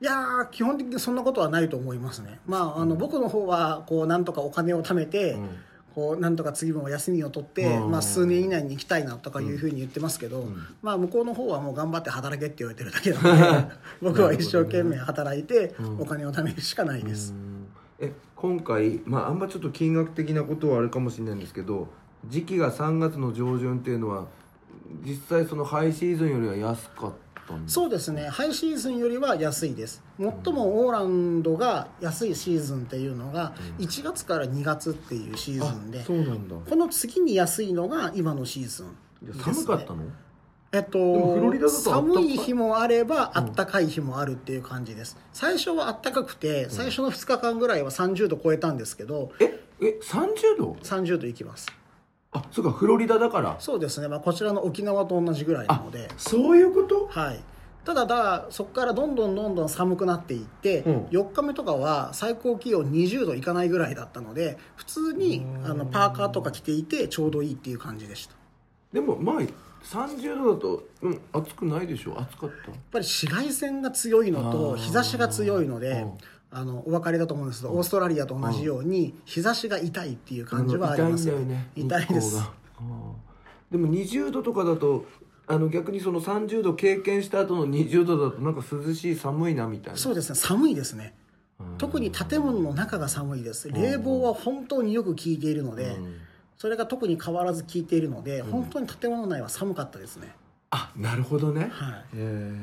Speaker 3: いやー基本的にそんなことはないと思いますね。まああの、僕の方はこうなんとかお金を貯めて、
Speaker 2: うん
Speaker 3: こうなんとか次も休みを取って、
Speaker 2: うん。
Speaker 3: まあ、数年以内に行きたいなとかいうふうに言ってますけど、
Speaker 2: ん。
Speaker 3: まあ、向こうの方はもう頑張って働けって言われてるだけなので 僕は一生懸命働いて
Speaker 2: うん。
Speaker 3: お金を貯めるしかないです。
Speaker 2: うん。え今回、まあ、あんまちょっと金額的なことはあるかもしれないんですけど時期が3月の上旬っていうのは実際そのハイシーズンよりは安かったんです
Speaker 3: そうですね。ハイシーズンよりは安いです。最もオーランドが安いシーズンっていうのが1月から2月っていうシーズンで
Speaker 2: あそうなんだ。
Speaker 3: この次に安いのが今のシーズンね。
Speaker 2: あ寒かったの？
Speaker 3: えっと寒い日もあればあったかい日もあるっていう感じです。最初はあったかくて最初の2日間ぐらいは30度超えたんですけど
Speaker 2: ええ30度
Speaker 3: ？30度いきます
Speaker 2: あそうかフロリダだから。
Speaker 3: そうですね、まあ、こちらの沖縄と同じぐらいなので。
Speaker 2: そういうこと？
Speaker 3: はい、ただだそこからどんどんどんどん寒くなっていって、
Speaker 2: うん。
Speaker 3: 4日目とかは最高気温20度いかないぐらいだったので普通にあのパーカーとか着ていてちょうどいいっていう感じでした。や
Speaker 2: でもまあ30度だと、うん、暑くないでしょ？暑かった？
Speaker 3: っぱり紫外線が強いの
Speaker 2: あ
Speaker 3: と
Speaker 2: ー。
Speaker 3: 日差しが強いので
Speaker 2: うん
Speaker 3: あのお分かりだと思うんです。けどオーストラリアと同じように日差しが痛いっていう感じはあります
Speaker 2: よね。
Speaker 3: 痛いです。
Speaker 2: でも20度とかだとあの逆にその30度経験した後の20度だとなんか涼しい寒いなみたいな。
Speaker 3: そうですね。寒いですね。特に建物の中が寒いです。冷房は本当によく効いているので、
Speaker 2: うん。
Speaker 3: それが特に変わらず効いているので、本当に建物内は寒かったですね。
Speaker 2: あなるほどね。
Speaker 3: はい。
Speaker 2: え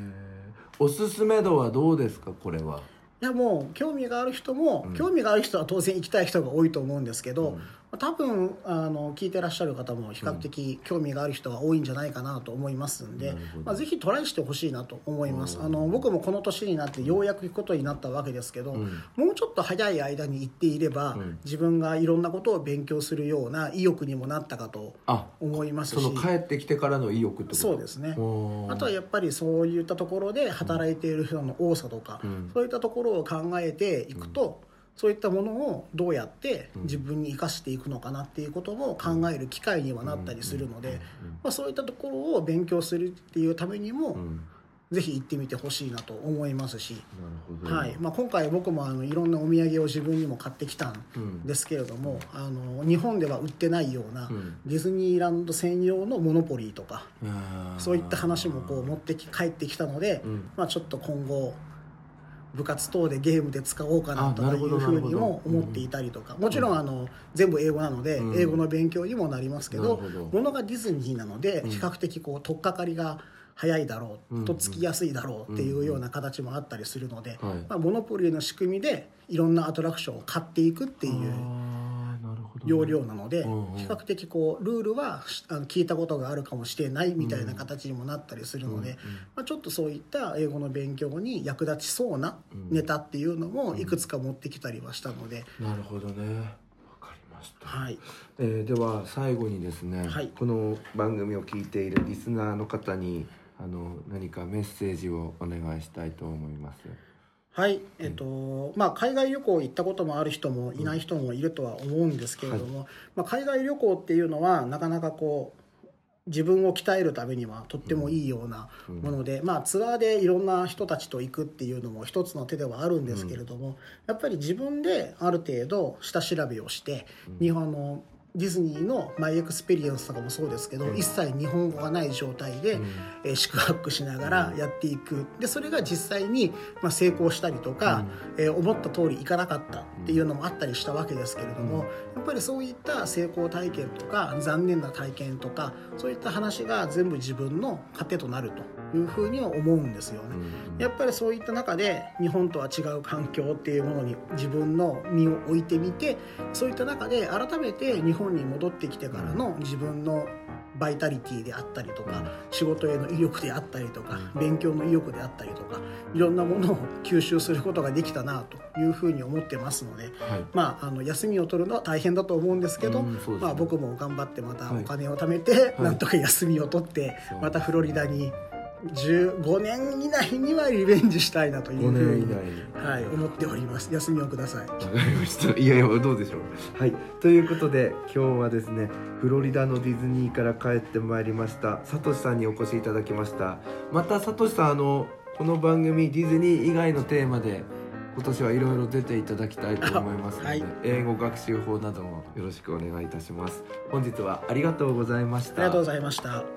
Speaker 2: おすすめ度はどうですか？これはい
Speaker 3: やもう興味がある人も、
Speaker 2: うん。
Speaker 3: 興味がある人は当然行きたい人が多いと思うんですけど、
Speaker 2: うん
Speaker 3: 多分あの聞いてらっしゃる方も比較的興味がある人が多いんじゃないかなと思いますんで、
Speaker 2: なるほど。
Speaker 3: まあ、ぜひトライしてほしいなと思います、
Speaker 2: うん。
Speaker 3: あの僕もこの年になってようやく行くことになったわけですけど、
Speaker 2: うん。
Speaker 3: もうちょっと早い間に行っていれば、
Speaker 2: うん。
Speaker 3: 自分がいろんなことを勉強するような意欲にもなったかと
Speaker 2: あ
Speaker 3: 思いますし。
Speaker 2: その帰ってきてからの意欲って
Speaker 3: そうですね。あとはやっぱりそういったところで働いている人の多さとか、
Speaker 2: うん。
Speaker 3: そういったところを考えていくと、そういったものをどうやって自分に生かしていくのかなっていうことも考える機会にはなったりするので、まあ、そういったところを勉強するっていうためにも、
Speaker 2: うん。
Speaker 3: ぜひ行ってみてほしいなと思いますし、はい。まあ、今回僕もあのいろんなお土産を自分にも買ってきたん
Speaker 2: うん
Speaker 3: ですけれども、あの日本では売ってないような
Speaker 2: うん。
Speaker 3: ディズニーランド専用のモノポリーとか。
Speaker 2: あー。
Speaker 3: そういった話もこう持ってき帰ってきたので、
Speaker 2: うん。
Speaker 3: まあ、ちょっと今後部活等でゲームで使おうかなとかいうふうにも思っていたりとか。もちろんあの全部英語なので
Speaker 2: うん。
Speaker 3: 英語の勉強にもなりますけどものがディズニーなので
Speaker 2: うん。
Speaker 3: 比較的こう取っかかりが早いだろ
Speaker 2: う
Speaker 3: とつきやすいだろうっていうような形もあったりするので、
Speaker 2: はい。
Speaker 3: まあ、モノポリーの仕組みでいろんなアトラクションを買っていくっていう要領なので比較的こうルールはしあの聞いたことがあるかもしれないみたいな形にもなったりするので、まあ、ちょっとそういった英語の勉強に役立ちそうなネタっていうのもいくつか持ってきたりはしたので、
Speaker 2: なるほどね。わかりました、
Speaker 3: はい、
Speaker 2: えーでは最後にですね、
Speaker 3: はい。
Speaker 2: この番組を聞いているリスナーの方にあの何かメッセージをお願いしたいと思います
Speaker 3: はいえっとまあ、海外旅行行ったこともある人もいない人もいるとは思うんですけれども、まあ、海外旅行っていうのはなかなかこう自分を鍛えるためにはとってもいいようなもので、まあ、ツアーでいろんな人たちと行くっていうのも一つの手ではあるんですけれども、やっぱり自分である程度下調べをして、日本のディズニーの My Experience とかもそうですけど、一切日本語がない状態で、えー宿泊しながらやっていく。でそれが実際に、まあ、成功したりとか、えー思った通りいかなかったっていうのもあったりしたわけですけれども、やっぱりそういった成功体験とか残念な体験とかそういった話が全部自分の糧となるというふうには思うんですよね。やっぱりそういった中で日本とは違う環境っていうものに自分の身を置いてみてそういった中で改めて日本に戻ってきてからの自分のバイタリティであったりとか仕事への意欲であったりとか勉強の意欲であったりとかいろんなものを吸収することができたなというふうに思ってますので、
Speaker 2: はい。
Speaker 3: まあ、あの休みを取るのは大変だと思うんですけど、
Speaker 2: ね。
Speaker 3: まあ、僕も頑張ってまた
Speaker 2: はい。
Speaker 3: お金を貯めて、
Speaker 2: い。
Speaker 3: なんとか休みを取ってまたフロリダに15年以内にはリベンジしたいなという
Speaker 2: 5
Speaker 3: ふうにはい、思っております休みをください
Speaker 2: わかりました。いやいやどうでしょう。はい。ということで今日はですねフロリダのディズニーから帰ってまいりましたサトシさんにお越しいただきました。またサトシさんあのこの番組ディズニー以外のテーマで今年はいろいろ出ていただきたいと思いますので、
Speaker 3: はい
Speaker 2: 英語学習法などもよろしくお願いいたします。本日はありがとうございました。
Speaker 3: ありがとうございました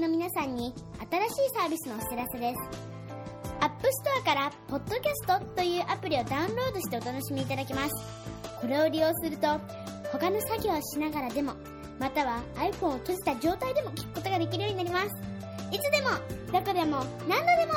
Speaker 1: きの皆さんに新しいサービスのお知らせです。App Store からポッドキャストというアプリをダウンロードしてお楽しみいただけます。これを利用すると他の作業をしながらでもまたは iPhone を閉じた状態でも聞くことができるようになります。いつでも、どこでも、何度でも